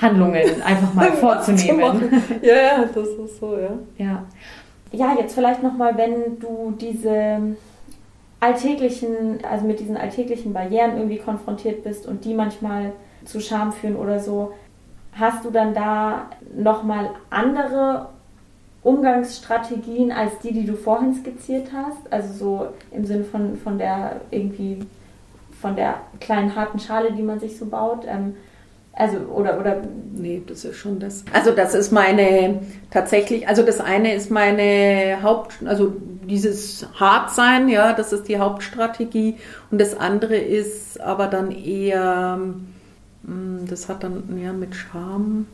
Handlungen <laughs> einfach mal vorzunehmen. ja, ja, das ist so, ja. Ja, ja jetzt vielleicht nochmal, wenn du diese alltäglichen, also mit diesen alltäglichen Barrieren irgendwie konfrontiert bist und die manchmal zu Scham führen oder so, hast du dann da nochmal andere Umgangsstrategien als die, die du vorhin skizziert hast? Also so im Sinne von, von der irgendwie von der kleinen harten Schale, die man sich so baut. Ähm, also, oder, oder. Nee, das ist schon das. Also, das ist meine, tatsächlich, also das eine ist meine Haupt, also dieses Hartsein, ja, das ist die Hauptstrategie. Und das andere ist aber dann eher, hm, das hat dann ja mit Scham,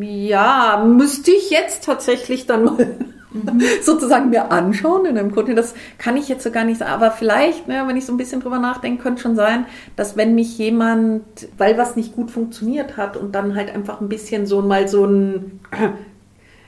ja, müsste ich jetzt tatsächlich dann mal mhm. <laughs> sozusagen mir anschauen in einem Content. Das kann ich jetzt so gar nicht sagen, aber vielleicht, ne, wenn ich so ein bisschen drüber nachdenke, könnte schon sein, dass wenn mich jemand, weil was nicht gut funktioniert hat und dann halt einfach ein bisschen so mal so einen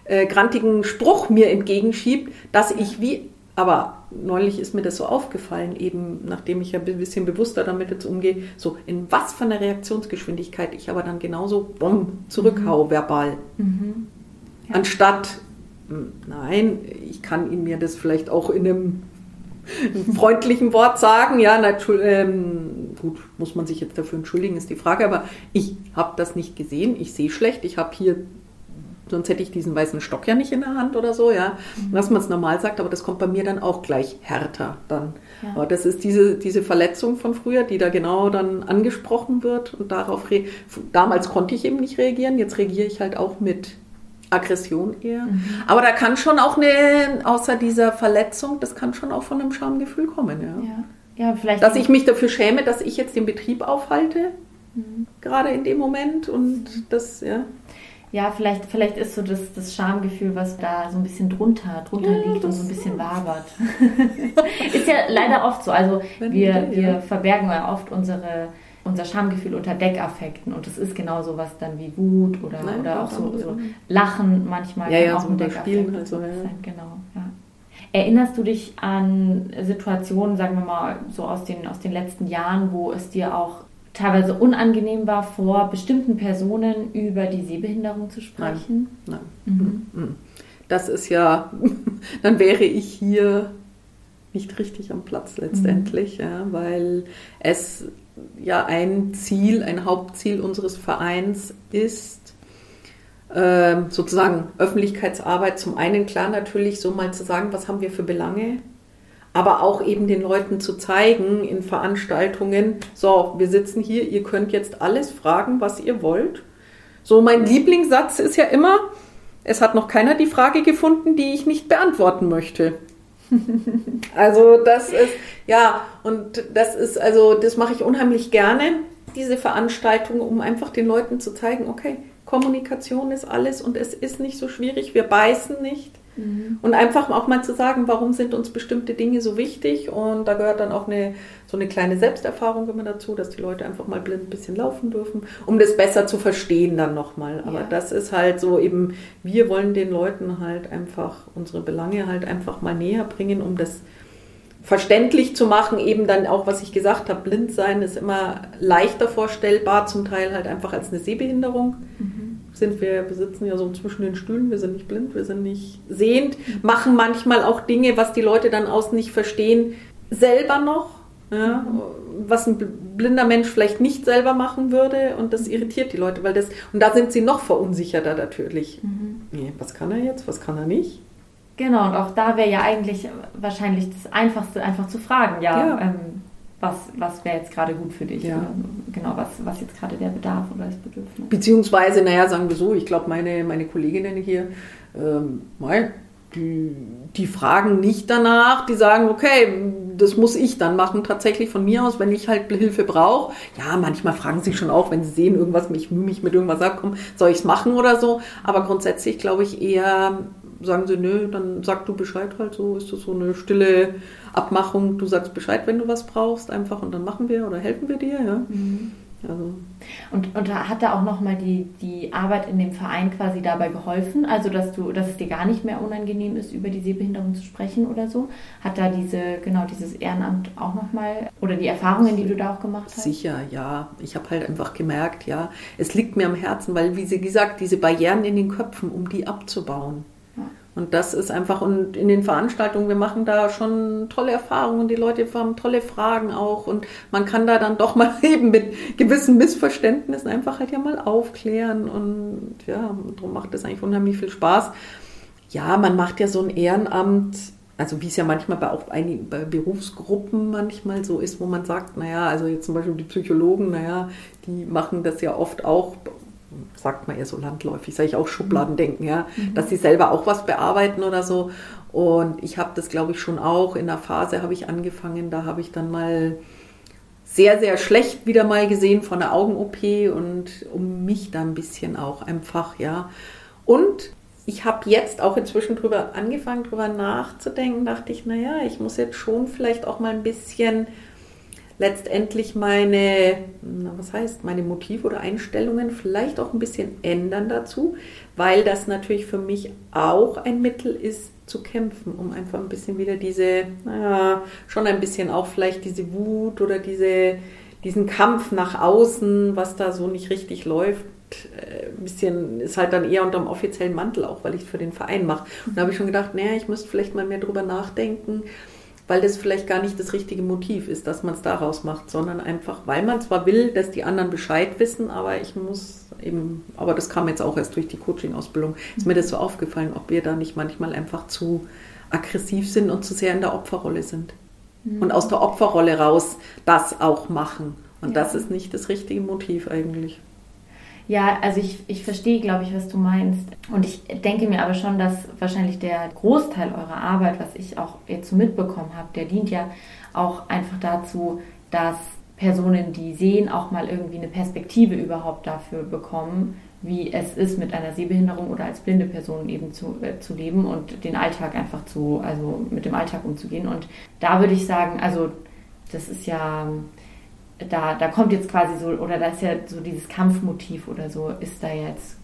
äh, grantigen Spruch mir entgegenschiebt, dass ich wie, aber neulich ist mir das so aufgefallen, eben nachdem ich ja ein bisschen bewusster damit jetzt umgehe, so in was für einer Reaktionsgeschwindigkeit ich aber dann genauso bumm, zurückhau mhm. verbal. Mhm. Ja. Anstatt hm, nein, ich kann Ihnen mir das vielleicht auch in einem <laughs> freundlichen Wort sagen. Ja, ähm, gut, muss man sich jetzt dafür entschuldigen, ist die Frage, aber ich habe das nicht gesehen. Ich sehe schlecht. Ich habe hier sonst hätte ich diesen weißen Stock ja nicht in der Hand oder so, ja. Mhm. Was man es normal sagt, aber das kommt bei mir dann auch gleich härter dann. Ja. Aber das ist diese, diese Verletzung von früher, die da genau dann angesprochen wird und darauf, damals konnte ich eben nicht reagieren, jetzt reagiere ich halt auch mit Aggression eher. Mhm. Aber da kann schon auch eine, außer dieser Verletzung, das kann schon auch von einem Schamgefühl kommen, ja. ja. Ja, vielleicht dass ich mich dafür schäme, dass ich jetzt den Betrieb aufhalte, mhm. gerade in dem Moment und das, ja ja, vielleicht, vielleicht ist so das, das Schamgefühl, was da so ein bisschen drunter, drunter ja, liegt und so ein bisschen wabert. <laughs> ist ja leider oft so. Also wir, wir verbergen ja oft unsere, unser Schamgefühl unter Deckaffekten und das ist genau so was dann wie Wut oder, Nein, oder auch so, so, Lachen manchmal ja, ja, auch so ein Deckaffekt halt so, ja. sein. Genau, ja. Erinnerst du dich an Situationen, sagen wir mal, so aus den, aus den letzten Jahren, wo es dir auch teilweise unangenehm war, vor bestimmten Personen über die Sehbehinderung zu sprechen? Nein. Nein. Mhm. mhm. Das ist ja, <laughs> dann wäre ich hier nicht richtig am Platz letztendlich, mhm. ja, weil es ja ein Ziel, ein Hauptziel unseres Vereins ist, äh, sozusagen Öffentlichkeitsarbeit zum einen klar natürlich so mal zu sagen, was haben wir für Belange, aber auch eben den Leuten zu zeigen in Veranstaltungen, so, wir sitzen hier, ihr könnt jetzt alles fragen, was ihr wollt. So, mein Lieblingssatz ist ja immer, es hat noch keiner die Frage gefunden, die ich nicht beantworten möchte. <laughs> also das ist, ja, und das ist, also das mache ich unheimlich gerne, diese Veranstaltung, um einfach den Leuten zu zeigen, okay, Kommunikation ist alles und es ist nicht so schwierig, wir beißen nicht. Mhm. Und einfach auch mal zu sagen, warum sind uns bestimmte Dinge so wichtig. Und da gehört dann auch eine, so eine kleine Selbsterfahrung immer dazu, dass die Leute einfach mal blind ein bisschen laufen dürfen, um das besser zu verstehen dann nochmal. Aber ja. das ist halt so eben, wir wollen den Leuten halt einfach unsere Belange halt einfach mal näher bringen, um das verständlich zu machen, eben dann auch, was ich gesagt habe, blind sein ist immer leichter vorstellbar, zum Teil halt einfach als eine Sehbehinderung. Mhm sind wir, wir sitzen ja so zwischen den Stühlen, wir sind nicht blind, wir sind nicht sehend, machen manchmal auch Dinge, was die Leute dann außen nicht verstehen, selber noch, ja, was ein blinder Mensch vielleicht nicht selber machen würde und das irritiert die Leute, weil das, und da sind sie noch verunsicherter natürlich. Mhm. Nee, was kann er jetzt, was kann er nicht? Genau, und auch da wäre ja eigentlich wahrscheinlich das Einfachste, einfach zu fragen, ja, ja. Ähm, was, was wäre jetzt gerade gut für dich? Ja. genau, was, was jetzt gerade der Bedarf oder das Bedürfnis? Beziehungsweise, naja, sagen wir so, ich glaube, meine, meine Kolleginnen hier, ähm, die, die fragen nicht danach, die sagen, okay, das muss ich dann machen, tatsächlich von mir aus, wenn ich halt Hilfe brauche. Ja, manchmal fragen sie schon auch, wenn sie sehen, irgendwas, mich, mich mit irgendwas abkommen, soll ich es machen oder so. Aber grundsätzlich glaube ich eher, sagen sie, nö, dann sag du Bescheid halt so, ist das so eine stille Abmachung, du sagst Bescheid, wenn du was brauchst, einfach und dann machen wir oder helfen wir dir, ja. Mhm. Also. Und, und hat da auch nochmal die, die Arbeit in dem Verein quasi dabei geholfen? Also, dass du, dass es dir gar nicht mehr unangenehm ist, über die Sehbehinderung zu sprechen oder so? Hat da diese, genau, dieses Ehrenamt auch nochmal oder die Erfahrungen, die du da auch gemacht hast? Sicher, ja. Ich habe halt einfach gemerkt, ja, es liegt mir am Herzen, weil, wie sie gesagt, diese Barrieren in den Köpfen, um die abzubauen. Und das ist einfach, und in den Veranstaltungen, wir machen da schon tolle Erfahrungen, die Leute haben tolle Fragen auch und man kann da dann doch <laughs> mal eben mit gewissen Missverständnissen einfach halt ja mal aufklären und ja, darum macht das eigentlich unheimlich viel Spaß. Ja, man macht ja so ein Ehrenamt, also wie es ja manchmal bei auch einigen bei Berufsgruppen manchmal so ist, wo man sagt, naja, also jetzt zum Beispiel die Psychologen, naja, die machen das ja oft auch sagt man eher so landläufig, sage ich auch Schubladen denken, ja, mhm. dass sie selber auch was bearbeiten oder so. Und ich habe das, glaube ich, schon auch in der Phase habe ich angefangen, da habe ich dann mal sehr, sehr schlecht wieder mal gesehen von der Augen-OP und um mich da ein bisschen auch einfach, ja. Und ich habe jetzt auch inzwischen drüber angefangen, drüber nachzudenken, dachte ich, naja, ich muss jetzt schon vielleicht auch mal ein bisschen letztendlich meine, was heißt, meine Motive oder Einstellungen vielleicht auch ein bisschen ändern dazu, weil das natürlich für mich auch ein Mittel ist, zu kämpfen, um einfach ein bisschen wieder diese, naja, schon ein bisschen auch vielleicht diese Wut oder diese, diesen Kampf nach außen, was da so nicht richtig läuft, äh, ein bisschen, ist halt dann eher unter dem offiziellen Mantel auch, weil ich es für den Verein mache. Und da habe ich schon gedacht, naja, ich müsste vielleicht mal mehr drüber nachdenken, weil das vielleicht gar nicht das richtige Motiv ist, dass man es daraus macht, sondern einfach, weil man zwar will, dass die anderen Bescheid wissen, aber ich muss eben, aber das kam jetzt auch erst durch die Coaching-Ausbildung, ist mir das so aufgefallen, ob wir da nicht manchmal einfach zu aggressiv sind und zu sehr in der Opferrolle sind. Mhm. Und aus der Opferrolle raus das auch machen. Und ja. das ist nicht das richtige Motiv eigentlich. Ja, also ich, ich verstehe, glaube ich, was du meinst. Und ich denke mir aber schon, dass wahrscheinlich der Großteil eurer Arbeit, was ich auch jetzt so mitbekommen habe, der dient ja auch einfach dazu, dass Personen, die sehen, auch mal irgendwie eine Perspektive überhaupt dafür bekommen, wie es ist, mit einer Sehbehinderung oder als blinde Person eben zu, äh, zu leben und den Alltag einfach zu, also mit dem Alltag umzugehen. Und da würde ich sagen, also das ist ja, da, da kommt jetzt quasi so, oder da ist ja so dieses Kampfmotiv oder so, ist da jetzt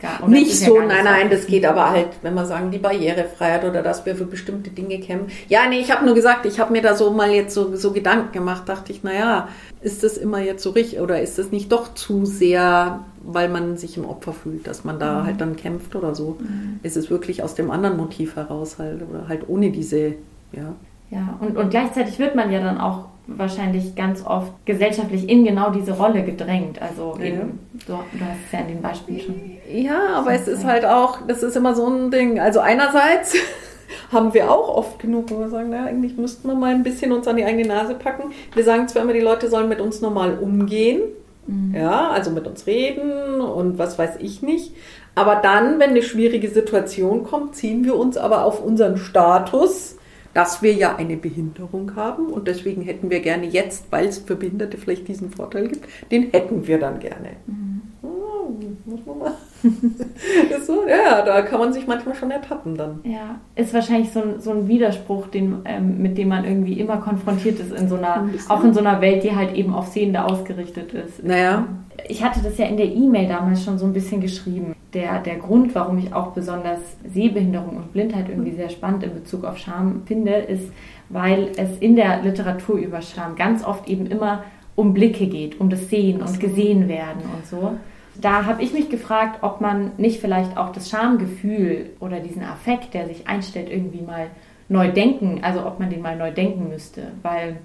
Gar, nicht so, ja nein, nein, das geht aber halt, wenn wir sagen, die Barrierefreiheit oder dass wir für bestimmte Dinge kämpfen. Ja, nee, ich habe nur gesagt, ich habe mir da so mal jetzt so, so Gedanken gemacht, dachte ich, naja, ist das immer jetzt so richtig oder ist das nicht doch zu sehr, weil man sich im Opfer fühlt, dass man da mhm. halt dann kämpft oder so? Mhm. Ist es wirklich aus dem anderen Motiv heraus halt oder halt ohne diese, ja. Ja, und, und gleichzeitig wird man ja dann auch wahrscheinlich ganz oft gesellschaftlich in genau diese Rolle gedrängt. Also ja. eben, du, du hast es ja in den Beispielen schon. Ja, aber es ist halt auch, das ist immer so ein Ding. Also einerseits <laughs> haben wir auch oft genug, wo wir sagen, na, eigentlich müssten wir mal ein bisschen uns an die eigene Nase packen. Wir sagen zwar immer, die Leute sollen mit uns normal umgehen, mhm. ja, also mit uns reden und was weiß ich nicht. Aber dann, wenn eine schwierige Situation kommt, ziehen wir uns aber auf unseren Status dass wir ja eine Behinderung haben und deswegen hätten wir gerne jetzt, weil es für Behinderte vielleicht diesen Vorteil gibt, den hätten wir dann gerne. Mhm. Oh, muss man mal. <laughs> so, ja, da kann man sich manchmal schon ertappen dann. Ja, ist wahrscheinlich so ein, so ein Widerspruch, den, ähm, mit dem man irgendwie immer konfrontiert ist, in so einer, auch in so einer Welt, die halt eben auf Sehende ausgerichtet ist. Naja. Ich hatte das ja in der E-Mail damals schon so ein bisschen geschrieben der, der Grund, warum ich auch besonders Sehbehinderung und Blindheit irgendwie sehr spannend in Bezug auf Scham finde, ist, weil es in der Literatur über Scham ganz oft eben immer um Blicke geht, um das Sehen und gesehen werden und so. Da habe ich mich gefragt, ob man nicht vielleicht auch das Schamgefühl oder diesen Affekt, der sich einstellt, irgendwie mal neu denken, also ob man den mal neu denken müsste, weil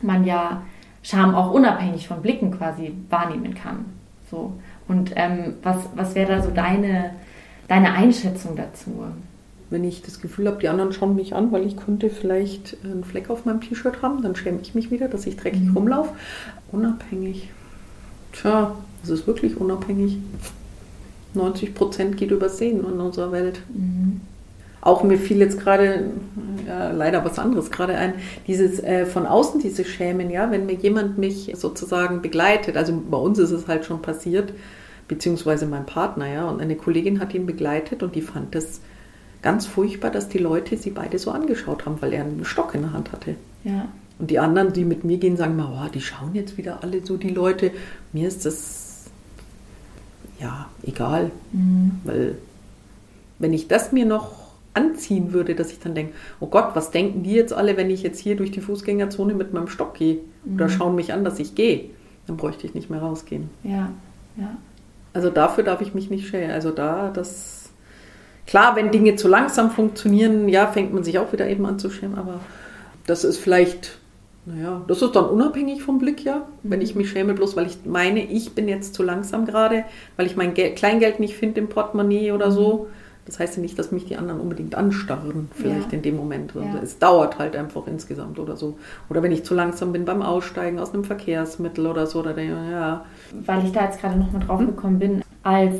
man ja Scham auch unabhängig von Blicken quasi wahrnehmen kann. So. Und ähm, was, was wäre da so deine, deine Einschätzung dazu? Wenn ich das Gefühl habe, die anderen schauen mich an, weil ich könnte vielleicht einen Fleck auf meinem T-Shirt haben, dann schäme ich mich wieder, dass ich dreckig mhm. rumlaufe. Unabhängig. Tja, es ist wirklich unabhängig. 90 Prozent geht übersehen in unserer Welt. Mhm. Auch mir fiel jetzt gerade ja, leider was anderes gerade ein, dieses äh, von außen diese Schämen, ja, wenn mir jemand mich sozusagen begleitet, also bei uns ist es halt schon passiert, beziehungsweise mein Partner, ja, und eine Kollegin hat ihn begleitet und die fand das ganz furchtbar, dass die Leute sie beide so angeschaut haben, weil er einen Stock in der Hand hatte. Ja. Und die anderen, die mit mir gehen, sagen mal, oh, die schauen jetzt wieder alle so, die Leute. Mir ist das ja egal, mhm. weil wenn ich das mir noch anziehen würde, dass ich dann denke, oh Gott, was denken die jetzt alle, wenn ich jetzt hier durch die Fußgängerzone mit meinem Stock gehe? Oder mhm. schauen mich an, dass ich gehe? Dann bräuchte ich nicht mehr rausgehen. Ja, ja. Also dafür darf ich mich nicht schämen. Also da, das. Klar, wenn Dinge zu langsam funktionieren, ja, fängt man sich auch wieder eben an zu schämen, aber das ist vielleicht, naja, das ist dann unabhängig vom Blick, ja. Mhm. Wenn ich mich schäme, bloß weil ich meine, ich bin jetzt zu langsam gerade, weil ich mein Geld, Kleingeld nicht finde im Portemonnaie oder mhm. so das heißt ja nicht, dass mich die anderen unbedingt anstarren, vielleicht ja. in dem Moment. Also ja. Es dauert halt einfach insgesamt oder so. Oder wenn ich zu langsam bin beim Aussteigen aus einem Verkehrsmittel oder so. Oder ja. Weil ich da jetzt gerade nochmal drauf hm? gekommen bin, als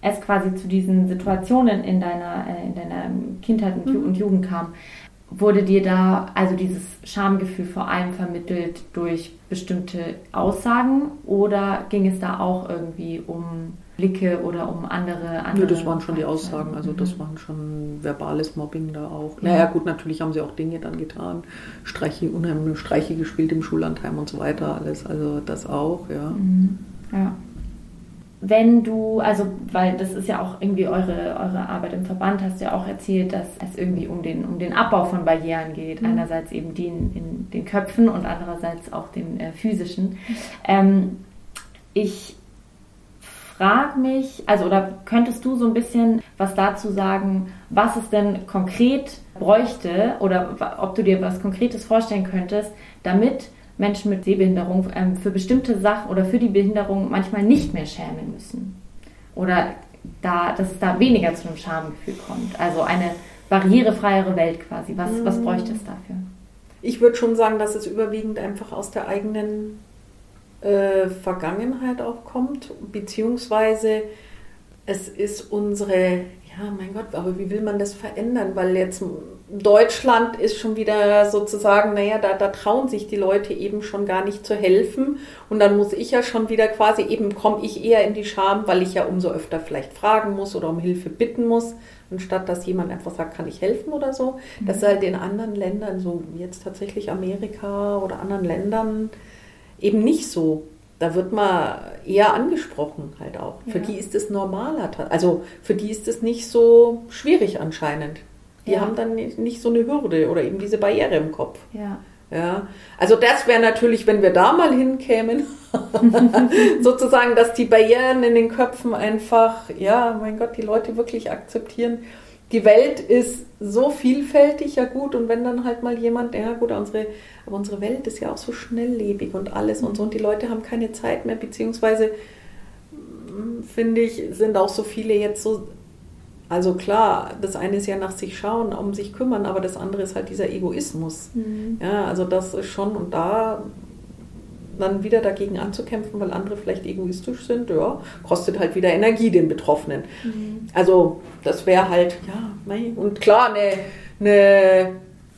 es quasi zu diesen Situationen in deiner, äh, in deiner Kindheit und, mhm. Jugend kam, wurde dir da also dieses Schamgefühl vor allem vermittelt durch bestimmte Aussagen oder ging es da auch irgendwie um Blicke oder um andere, andere Ja, das waren schon die Aussagen, also das mhm. waren schon verbales Mobbing da auch. Ja. Naja gut, natürlich haben sie auch Dinge dann getan, Streiche, unheimliche Streiche gespielt im Schullandheim und so weiter, alles, also das auch, ja. Mhm. Ja. Wenn du, also, weil das ist ja auch irgendwie eure, eure Arbeit im Verband, hast du ja auch erzählt, dass es irgendwie um den, um den Abbau von Barrieren geht. Mhm. Einerseits eben den in den Köpfen und andererseits auch den äh, physischen. Ähm, ich frage mich, also oder könntest du so ein bisschen was dazu sagen, was es denn konkret bräuchte oder ob du dir was Konkretes vorstellen könntest, damit Menschen mit Sehbehinderung ähm, für bestimmte Sachen oder für die Behinderung manchmal nicht mehr schämen müssen. Oder da, dass es da weniger zu einem Schamgefühl kommt. Also eine barrierefreiere Welt quasi. Was, was Mhm. bräuchte es dafür? Ich würde schon sagen, dass es überwiegend einfach aus der eigenen äh, Vergangenheit auch kommt, beziehungsweise es ist unsere, ja mein Gott, aber wie will man das verändern? Weil jetzt Deutschland ist schon wieder sozusagen, naja, da, da trauen sich die Leute eben schon gar nicht zu helfen und dann muss ich ja schon wieder quasi eben, komme ich eher in die Scham, weil ich ja umso öfter vielleicht fragen muss oder um Hilfe bitten muss, anstatt dass jemand einfach sagt, kann ich helfen oder so. Das ist halt in anderen Ländern, so wie jetzt tatsächlich Amerika oder anderen Ländern, eben nicht so. Da wird man eher angesprochen halt auch. Für Ja. die ist es normaler. Also für die ist es nicht so schwierig anscheinend. Die Ja. haben dann nicht nicht so eine Hürde oder eben diese Barriere im Kopf. Ja. Ja, also das wäre natürlich, wenn wir da mal hinkämen, <laughs> sozusagen, dass die Barrieren in den Köpfen einfach, ja, mein Gott, die Leute wirklich akzeptieren. Die Welt ist so vielfältig, ja gut, und wenn dann halt mal jemand, ja gut, unsere, aber unsere Welt ist ja auch so schnelllebig und alles und so, und die Leute haben keine Zeit mehr, beziehungsweise mm, finde ich, sind auch so viele jetzt so also klar, das eine ist ja nach sich schauen, um sich kümmern, aber das andere ist halt dieser Egoismus. Mhm. Ja, also das ist schon und da dann wieder dagegen anzukämpfen, weil andere vielleicht egoistisch sind, ja, kostet halt wieder Energie den Betroffenen. Mhm. Also das wäre halt, ja, mei. und klar, eine, eine,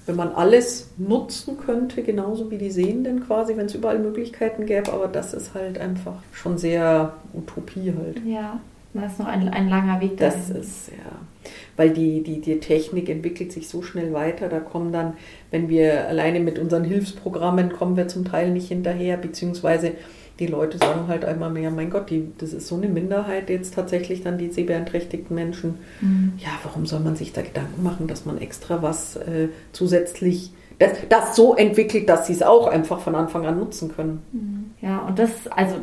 wenn man alles nutzen könnte, genauso wie die Sehenden quasi, wenn es überall Möglichkeiten gäbe, aber das ist halt einfach schon sehr Utopie halt. Ja, da ist noch ein, ein langer Weg Das dahin. ist ja, weil die, die, die Technik entwickelt sich so schnell weiter. Da kommen dann, wenn wir alleine mit unseren Hilfsprogrammen kommen wir zum Teil nicht hinterher, beziehungsweise die Leute sagen halt einmal mehr, mein Gott, die, das ist so eine Minderheit jetzt tatsächlich dann die sehbeeinträchtigten Menschen. Mhm. Ja, warum soll man sich da Gedanken machen, dass man extra was äh, zusätzlich, das, das so entwickelt, dass sie es auch einfach von Anfang an nutzen können. Ja, und das, also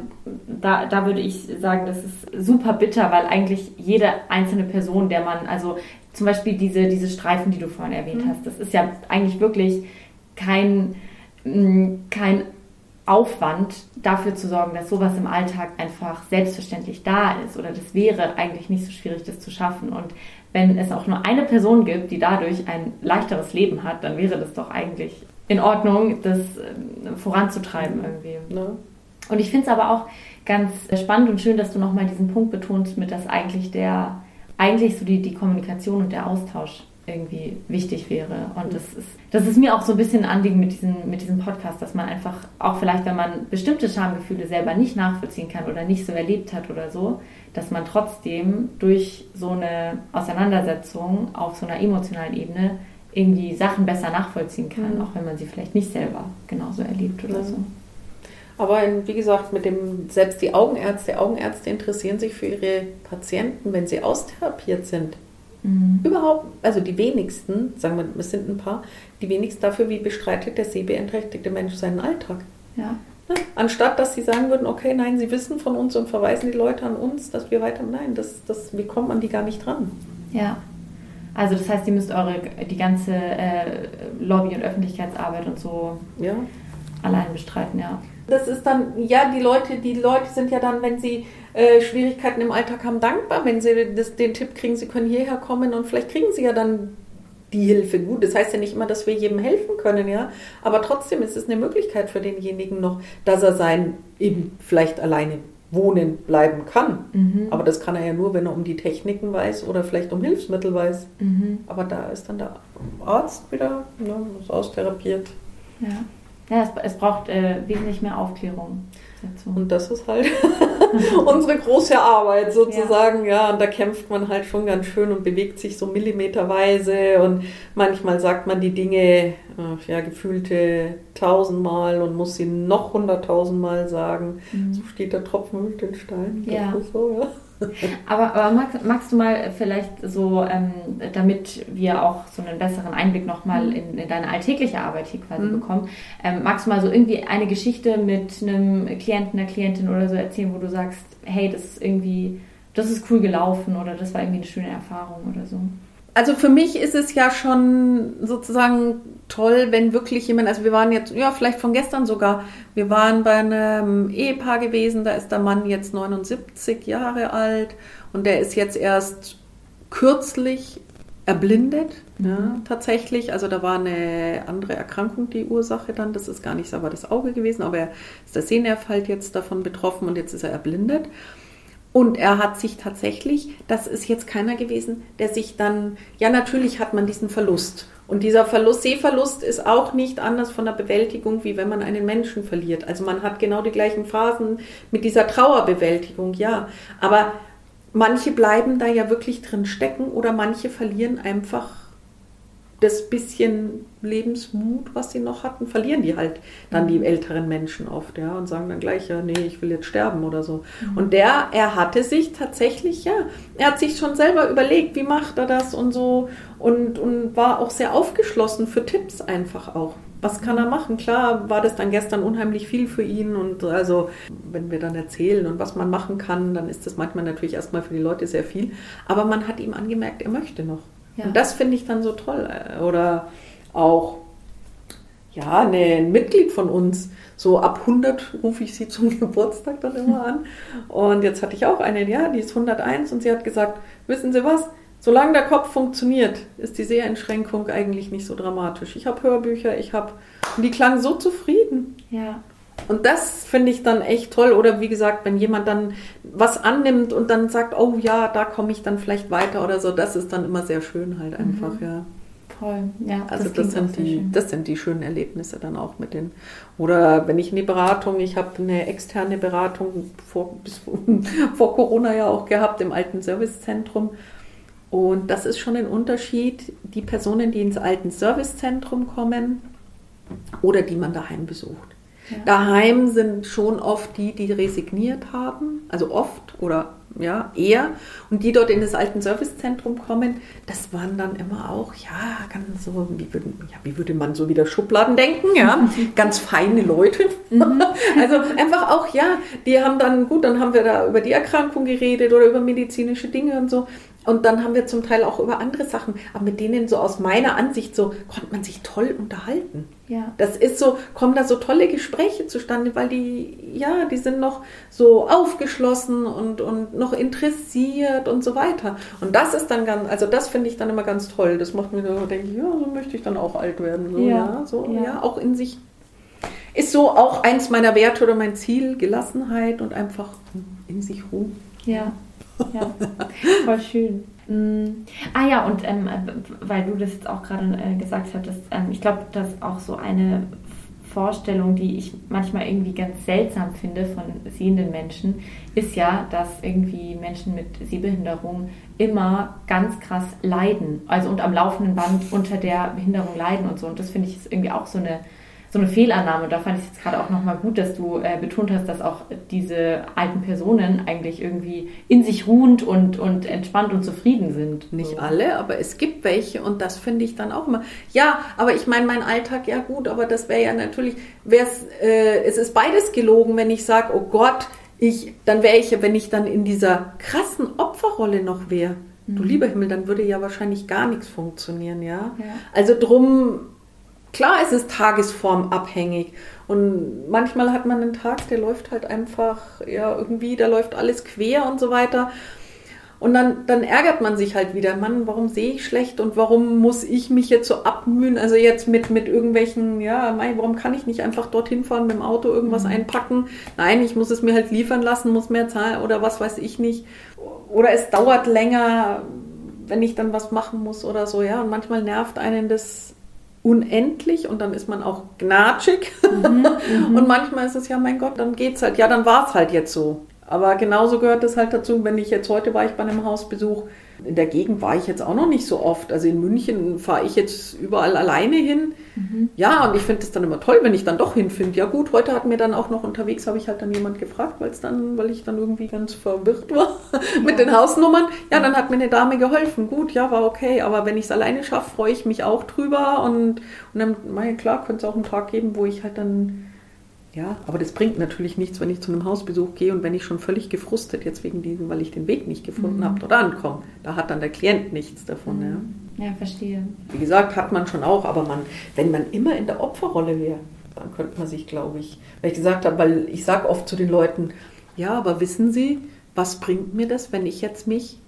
da, da würde ich sagen, das ist super bitter, weil eigentlich jede einzelne Person, der man, also zum Beispiel diese, diese Streifen, die du vorhin erwähnt Mhm. hast, das ist ja eigentlich wirklich kein, mh, kein Aufwand dafür zu sorgen, dass sowas im Alltag einfach selbstverständlich da ist. Oder das wäre eigentlich nicht so schwierig, das zu schaffen. Und wenn es auch nur eine Person gibt, die dadurch ein leichteres Leben hat, dann wäre das doch eigentlich in Ordnung, das ähm, voranzutreiben irgendwie. Ne? Und ich finde es aber auch ganz spannend und schön, dass du nochmal diesen Punkt betonst, mit dass eigentlich der, eigentlich so die, die Kommunikation und der Austausch irgendwie wichtig wäre. Und das ist, das ist mir auch so ein bisschen ein Anliegen mit diesem, mit diesem Podcast, dass man einfach, auch vielleicht, wenn man bestimmte Schamgefühle selber nicht nachvollziehen kann oder nicht so erlebt hat oder so, dass man trotzdem durch so eine Auseinandersetzung auf so einer emotionalen Ebene irgendwie Sachen besser nachvollziehen kann, Mhm. auch wenn man sie vielleicht nicht selber genauso erlebt oder Ja. so. Aber wie gesagt, mit dem, selbst die Augenärzte, Augenärzte interessieren sich für ihre Patienten, wenn sie austherapiert sind. Mhm. Überhaupt, also die wenigsten, sagen wir, es sind ein paar, die wenigsten dafür, wie bestreitet der sehbeeinträchtigte Mensch seinen Alltag. Ja. Ne? Anstatt dass sie sagen würden, okay, nein, sie wissen von uns und verweisen die Leute an uns, dass wir weiter. Nein, das, das, wir kommen an die gar nicht dran. Ja. Also das heißt, ihr müsst eure die ganze äh, Lobby- und Öffentlichkeitsarbeit und so Ja. allein bestreiten, ja. Das ist dann, ja, die Leute, die Leute sind ja dann, wenn sie äh, Schwierigkeiten im Alltag haben, dankbar, wenn sie das, den Tipp kriegen, sie können hierher kommen und vielleicht kriegen sie ja dann die Hilfe. Gut, das heißt ja nicht immer, dass wir jedem helfen können, ja, aber trotzdem ist es eine Möglichkeit für denjenigen noch, dass er sein eben vielleicht alleine wohnen bleiben kann. Mhm. Aber das kann er ja nur, wenn er um die Techniken weiß oder vielleicht um Hilfsmittel weiß. Mhm. Aber da ist dann der Arzt wieder, ne, ist austherapiert. Ja. Ja, es, es braucht äh, wesentlich mehr Aufklärung dazu. Und das ist halt <laughs> unsere große Arbeit sozusagen, ja. Und da kämpft man halt schon ganz schön und bewegt sich so millimeterweise und manchmal sagt man die Dinge, ach ja, gefühlte tausendmal und muss sie noch hunderttausendmal sagen. Mhm. So steht der Tropfen hüllt den Stein. Ja. so, ja. <laughs> aber, aber magst, magst, du mal vielleicht so, ähm, damit wir auch so einen besseren Einblick nochmal mhm. in, in deine alltägliche Arbeit hier quasi mhm. bekommen, ähm, magst du mal so irgendwie eine Geschichte mit einem Klienten, einer Klientin oder so erzählen, wo du sagst, hey, das ist irgendwie, das ist cool gelaufen oder das war irgendwie eine schöne Erfahrung oder so? Also für mich ist es ja schon sozusagen toll, wenn wirklich jemand, also wir waren jetzt, ja, vielleicht von gestern sogar, wir waren bei einem Ehepaar gewesen, da ist der Mann jetzt 79 Jahre alt und der ist jetzt erst kürzlich erblindet, mhm. ja, tatsächlich. Also da war eine andere Erkrankung die Ursache dann, das ist gar nicht aber das Auge gewesen, aber er ist der Sehnerv halt jetzt davon betroffen und jetzt ist er erblindet. Und er hat sich tatsächlich, das ist jetzt keiner gewesen, der sich dann, ja natürlich hat man diesen Verlust. Und dieser Verlust, Sehverlust ist auch nicht anders von der Bewältigung, wie wenn man einen Menschen verliert. Also man hat genau die gleichen Phasen mit dieser Trauerbewältigung, ja. Aber manche bleiben da ja wirklich drin stecken oder manche verlieren einfach das bisschen Lebensmut, was sie noch hatten, verlieren die halt dann die mhm. älteren Menschen oft, ja, und sagen dann gleich, ja, nee, ich will jetzt sterben oder so. Mhm. Und der, er hatte sich tatsächlich, ja, er hat sich schon selber überlegt, wie macht er das und so und, und war auch sehr aufgeschlossen für Tipps einfach auch. Was kann er machen? Klar war das dann gestern unheimlich viel für ihn und also, wenn wir dann erzählen und was man machen kann, dann ist das manchmal natürlich erstmal für die Leute sehr viel. Aber man hat ihm angemerkt, er möchte noch. Ja. Und das finde ich dann so toll. Oder auch, ja, ein Mitglied von uns, so ab 100 rufe ich sie <laughs> zum Geburtstag dann immer an. Und jetzt hatte ich auch eine, ja, die ist 101 und sie hat gesagt, wissen Sie was? Solange der Kopf funktioniert, ist die Seheinschränkung eigentlich nicht so dramatisch. Ich habe Hörbücher, ich habe. Und die klang so zufrieden. Ja. Und das finde ich dann echt toll. Oder wie gesagt, wenn jemand dann was annimmt und dann sagt, oh ja, da komme ich dann vielleicht weiter oder so, das ist dann immer sehr schön halt mhm. einfach, mhm. ja. Toll, ja. Also das, das sind die, das sind die schönen Erlebnisse dann auch mit den. Oder wenn ich eine Beratung, ich habe eine externe Beratung vor, <laughs> bis vor Corona ja auch gehabt im alten Servicezentrum. Und das ist schon ein Unterschied, die Personen, die ins alten Servicezentrum kommen oder die man daheim besucht. Ja. Daheim sind schon oft die, die resigniert haben, also oft oder ja, eher. Und die dort in das alten Servicezentrum kommen, das waren dann immer auch, ja, ganz so, wie, würden, ja, wie würde man so wieder Schubladen denken, ja, <laughs> ganz feine Leute. Mhm. <laughs> also einfach auch, ja, die haben dann, gut, dann haben wir da über die Erkrankung geredet oder über medizinische Dinge und so. Und dann haben wir zum Teil auch über andere Sachen, aber mit denen so aus meiner Ansicht so konnte man sich toll unterhalten. Ja. Das ist so, kommen da so tolle Gespräche zustande, weil die, ja, die sind noch so aufgeschlossen und, und noch interessiert und so weiter. Und das ist dann ganz, also das finde ich dann immer ganz toll. Das macht mir so, denke ich, ja, so möchte ich dann auch alt werden. So, ja. ja so, ja. ja, auch in sich. Ist so auch eins meiner Werte oder mein Ziel, Gelassenheit und einfach in sich ruhen. Ja. Ja, voll schön. Mm. Ah ja, und ähm, weil du das jetzt auch gerade äh, gesagt hattest, ähm, ich glaube, dass auch so eine Vorstellung, die ich manchmal irgendwie ganz seltsam finde von sehenden Menschen, ist ja, dass irgendwie Menschen mit Sehbehinderung immer ganz krass leiden. Also und am laufenden Band unter der Behinderung leiden und so. Und das finde ich ist irgendwie auch so eine so eine Fehlannahme. Und da fand ich es jetzt gerade auch nochmal gut, dass du äh, betont hast, dass auch diese alten Personen eigentlich irgendwie in sich ruhend und, und entspannt und zufrieden sind. Nicht so. alle, aber es gibt welche und das finde ich dann auch immer. Ja, aber ich meine, mein Alltag, ja gut, aber das wäre ja natürlich, wär's, äh, es ist beides gelogen, wenn ich sage, oh Gott, ich, dann wäre ich, wenn ich dann in dieser krassen Opferrolle noch wäre. Du mhm. lieber Himmel, dann würde ja wahrscheinlich gar nichts funktionieren, ja. ja. Also drum Klar ist es tagesformabhängig und manchmal hat man einen Tag, der läuft halt einfach, ja, irgendwie, da läuft alles quer und so weiter. Und dann, dann ärgert man sich halt wieder, Mann, warum sehe ich schlecht und warum muss ich mich jetzt so abmühen? Also jetzt mit, mit irgendwelchen, ja, mein, warum kann ich nicht einfach dorthin fahren mit dem Auto, irgendwas mhm. einpacken? Nein, ich muss es mir halt liefern lassen, muss mehr zahlen oder was weiß ich nicht. Oder es dauert länger, wenn ich dann was machen muss oder so, ja. Und manchmal nervt einen das unendlich und dann ist man auch gnatschig. Mhm, <laughs> mhm, und manchmal ist es ja, mein Gott, dann geht's halt, ja, dann war es halt jetzt so. Aber genauso gehört es halt dazu, wenn ich jetzt heute war ich bei einem Hausbesuch, in der Gegend war ich jetzt auch noch nicht so oft. Also in München fahre ich jetzt überall alleine hin. Mhm. Ja, und ich finde es dann immer toll, wenn ich dann doch hinfinde. Ja gut, heute hat mir dann auch noch unterwegs, habe ich halt dann jemand gefragt, weil dann, weil ich dann irgendwie ganz verwirrt war <laughs> mit den Hausnummern. Ja, dann hat mir eine Dame geholfen. Gut, ja, war okay. Aber wenn ich es alleine schaffe, freue ich mich auch drüber. Und, und dann, meine, klar, könnte es auch einen Tag geben, wo ich halt dann ja, aber das bringt natürlich nichts, wenn ich zu einem Hausbesuch gehe und wenn ich schon völlig gefrustet jetzt wegen diesem, weil ich den Weg nicht gefunden mhm. habe, dort ankomme. Da hat dann der Klient nichts davon. Mhm. Ja. ja, verstehe. Wie gesagt, hat man schon auch, aber man, wenn man immer in der Opferrolle wäre, dann könnte man sich, glaube ich, weil ich gesagt habe, weil ich sage oft zu den Leuten, ja, aber wissen Sie, was bringt mir das, wenn ich jetzt mich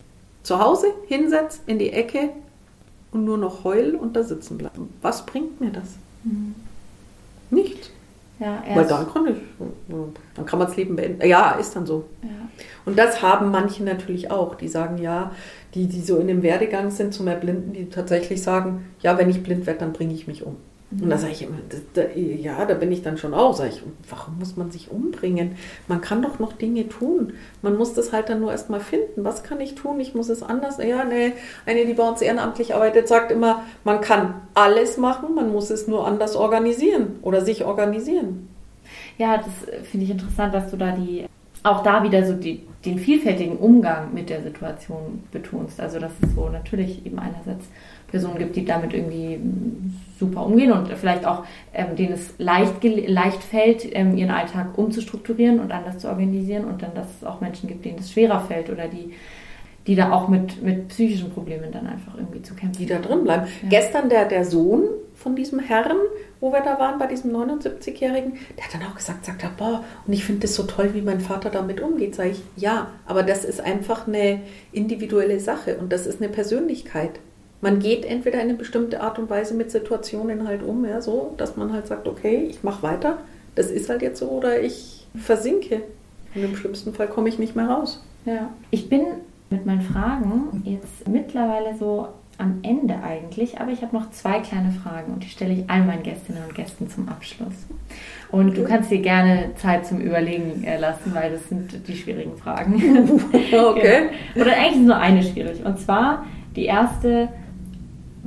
zu Hause hinsetze, in die Ecke und nur noch heul und da sitzen bleibe? Was bringt mir das? Mhm. Ja, Weil dann kann ich, dann kann man das Leben beenden. Ja, ist dann so. Ja. Und das haben manche natürlich auch, die sagen ja, die, die so in dem Werdegang sind zum Erblinden, die tatsächlich sagen, ja, wenn ich blind werde, dann bringe ich mich um. Und da sage ich immer, ja, da bin ich dann schon auch. Sag ich, warum muss man sich umbringen? Man kann doch noch Dinge tun. Man muss das halt dann nur erstmal finden. Was kann ich tun? Ich muss es anders. Ja, ne, eine, die bei uns ehrenamtlich arbeitet, sagt immer, man kann alles machen, man muss es nur anders organisieren oder sich organisieren. Ja, das finde ich interessant, dass du da die auch da wieder so die, den vielfältigen Umgang mit der Situation betonst. Also dass es so natürlich eben einerseits Personen gibt, die damit irgendwie super umgehen und vielleicht auch ähm, denen es leicht, leicht fällt, ähm, ihren Alltag umzustrukturieren und anders zu organisieren und dann, dass es auch Menschen gibt, denen es schwerer fällt oder die die da auch mit, mit psychischen Problemen dann einfach irgendwie zu kämpfen. Die da drin bleiben. Ja. Gestern der, der Sohn von diesem Herrn, wo wir da waren, bei diesem 79-Jährigen, der hat dann auch gesagt, sagt er, boah, und ich finde das so toll, wie mein Vater damit umgeht. Sage ich, ja, aber das ist einfach eine individuelle Sache und das ist eine Persönlichkeit man geht entweder in eine bestimmte Art und Weise mit Situationen halt um, ja, so, dass man halt sagt, okay, ich mache weiter, das ist halt jetzt so, oder ich versinke. Und im schlimmsten Fall komme ich nicht mehr raus. Ja. Ich bin mit meinen Fragen jetzt mittlerweile so am Ende eigentlich, aber ich habe noch zwei kleine Fragen und die stelle ich all meinen Gästinnen und Gästen zum Abschluss. Und okay. du kannst dir gerne Zeit zum Überlegen äh, lassen, weil das sind die schwierigen Fragen. <laughs> okay. <laughs> Genau. Oder eigentlich nur eine schwierig. Und zwar die erste,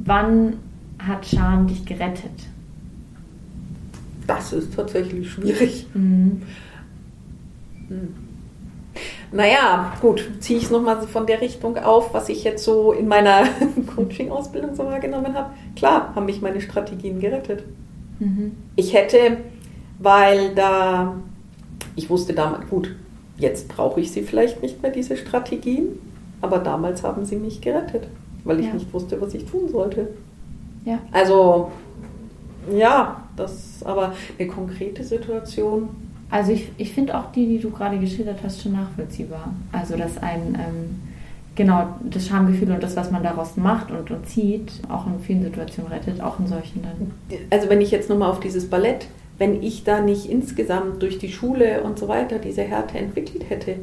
Wann hat Scham dich gerettet? Das ist tatsächlich schwierig. Mhm. Hm. Naja, gut, ziehe ich es nochmal von der Richtung auf, was ich jetzt so in meiner <laughs> Coaching-Ausbildung so wahrgenommen habe. Klar, haben mich meine Strategien gerettet. Mhm. Ich hätte, weil da, ich wusste damals, gut, jetzt brauche ich sie vielleicht nicht mehr, diese Strategien, aber damals haben sie mich gerettet weil ich ja. nicht wusste, was ich tun sollte. Ja. Also, ja, das aber eine konkrete Situation. Also ich, ich finde auch die, die du gerade geschildert hast, schon nachvollziehbar. Also dass ein ähm, genau das Schamgefühl und das, was man daraus macht und, und zieht, auch in vielen Situationen rettet, auch in solchen dann. Also wenn ich jetzt nochmal auf dieses Ballett, wenn ich da nicht insgesamt durch die Schule und so weiter diese Härte entwickelt hätte,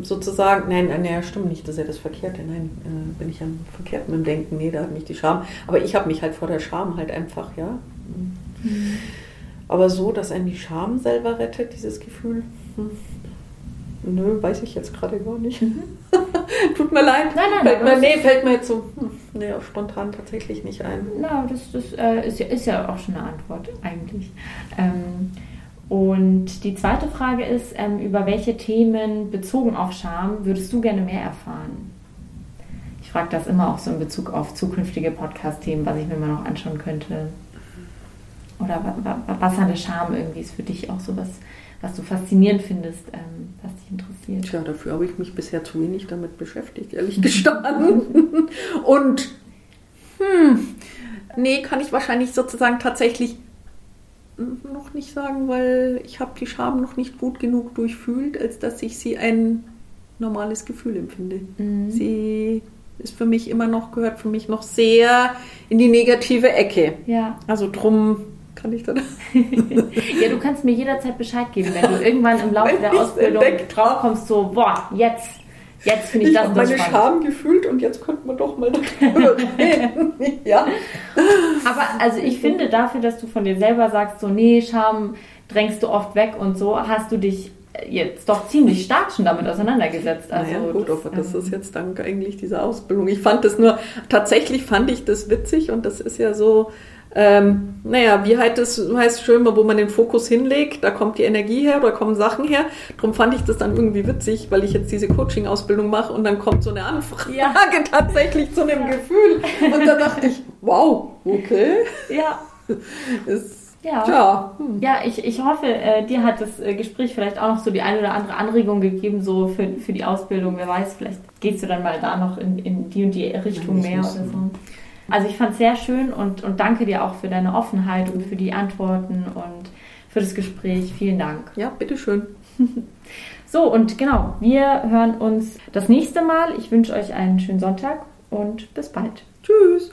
sozusagen, nein, nein, ja, stimmt nicht, das ist ja das Verkehrte, nein, äh, bin ich am verkehrt mit dem Denken, nee, da hat mich die Scham, aber ich habe mich halt vor der Scham halt einfach, ja. Mhm. Aber so, dass einen die Scham selber rettet, dieses Gefühl, hm. nö, weiß ich jetzt gerade gar nicht. <laughs> Tut mir leid. Nein, nein, fällt, nein, mir, nee, fällt mir jetzt so, hm, nee, spontan tatsächlich nicht ein. Na, das, das äh, ist, ja, ist ja auch schon eine Antwort eigentlich. Ähm, und die zweite Frage ist, ähm, über welche Themen bezogen auf Scham würdest du gerne mehr erfahren? Ich frage das immer auch so in Bezug auf zukünftige Podcast-Themen, was ich mir mal noch anschauen könnte. Oder was an der Scham irgendwie ist für dich auch so was, was du faszinierend findest, ähm, was dich interessiert. Tja, dafür habe ich mich bisher zu wenig damit beschäftigt, ehrlich <laughs> gestanden. Und hm, nee, kann ich wahrscheinlich sozusagen tatsächlich noch nicht sagen, weil ich habe die Scham noch nicht gut genug durchfühlt, als dass ich sie ein normales Gefühl empfinde. Mhm. Sie ist für mich immer noch, gehört für mich noch sehr in die negative Ecke. Ja. Also drum kann ich dann. <laughs> ja, du kannst mir jederzeit Bescheid geben, wenn du irgendwann im Laufe der Ausbildung draufkommst, so, boah, jetzt Jetzt finde ich, ich das habe meine spannend. Scham gefühlt und jetzt könnte man doch mal darüber <laughs> reden. ja. Aber also ich finde dafür, dass du von dir selber sagst, so nee, Scham drängst du oft weg und so, hast du dich jetzt doch ziemlich stark schon damit auseinandergesetzt. Also naja, gut, das, aber das ähm, ist jetzt dank eigentlich dieser Ausbildung. Ich fand das nur, tatsächlich fand ich das witzig und das ist ja so, ähm, naja, wie heißt es heißt schön, wo man den Fokus hinlegt, da kommt die Energie her, da kommen Sachen her. Darum fand ich das dann irgendwie witzig, weil ich jetzt diese Coaching-Ausbildung mache und dann kommt so eine Anfrage ja. <laughs> tatsächlich zu einem Gefühl. Und da dachte ich, wow, okay. Ja. <laughs> Ist ja, ja. Hm. ja ich, ich hoffe, äh, dir hat das äh, Gespräch vielleicht auch noch so die eine oder andere Anregung gegeben, so für, für die Ausbildung. Wer weiß, vielleicht gehst du dann mal da noch in, in die und die Richtung Nein, mehr oder so. Also ich fand es sehr schön und, und danke dir auch für deine Offenheit und für die Antworten und für das Gespräch. Vielen Dank. Ja, bitteschön. <laughs> so, und genau, wir hören uns das nächste Mal. Ich wünsche euch einen schönen Sonntag und bis bald. Tschüss.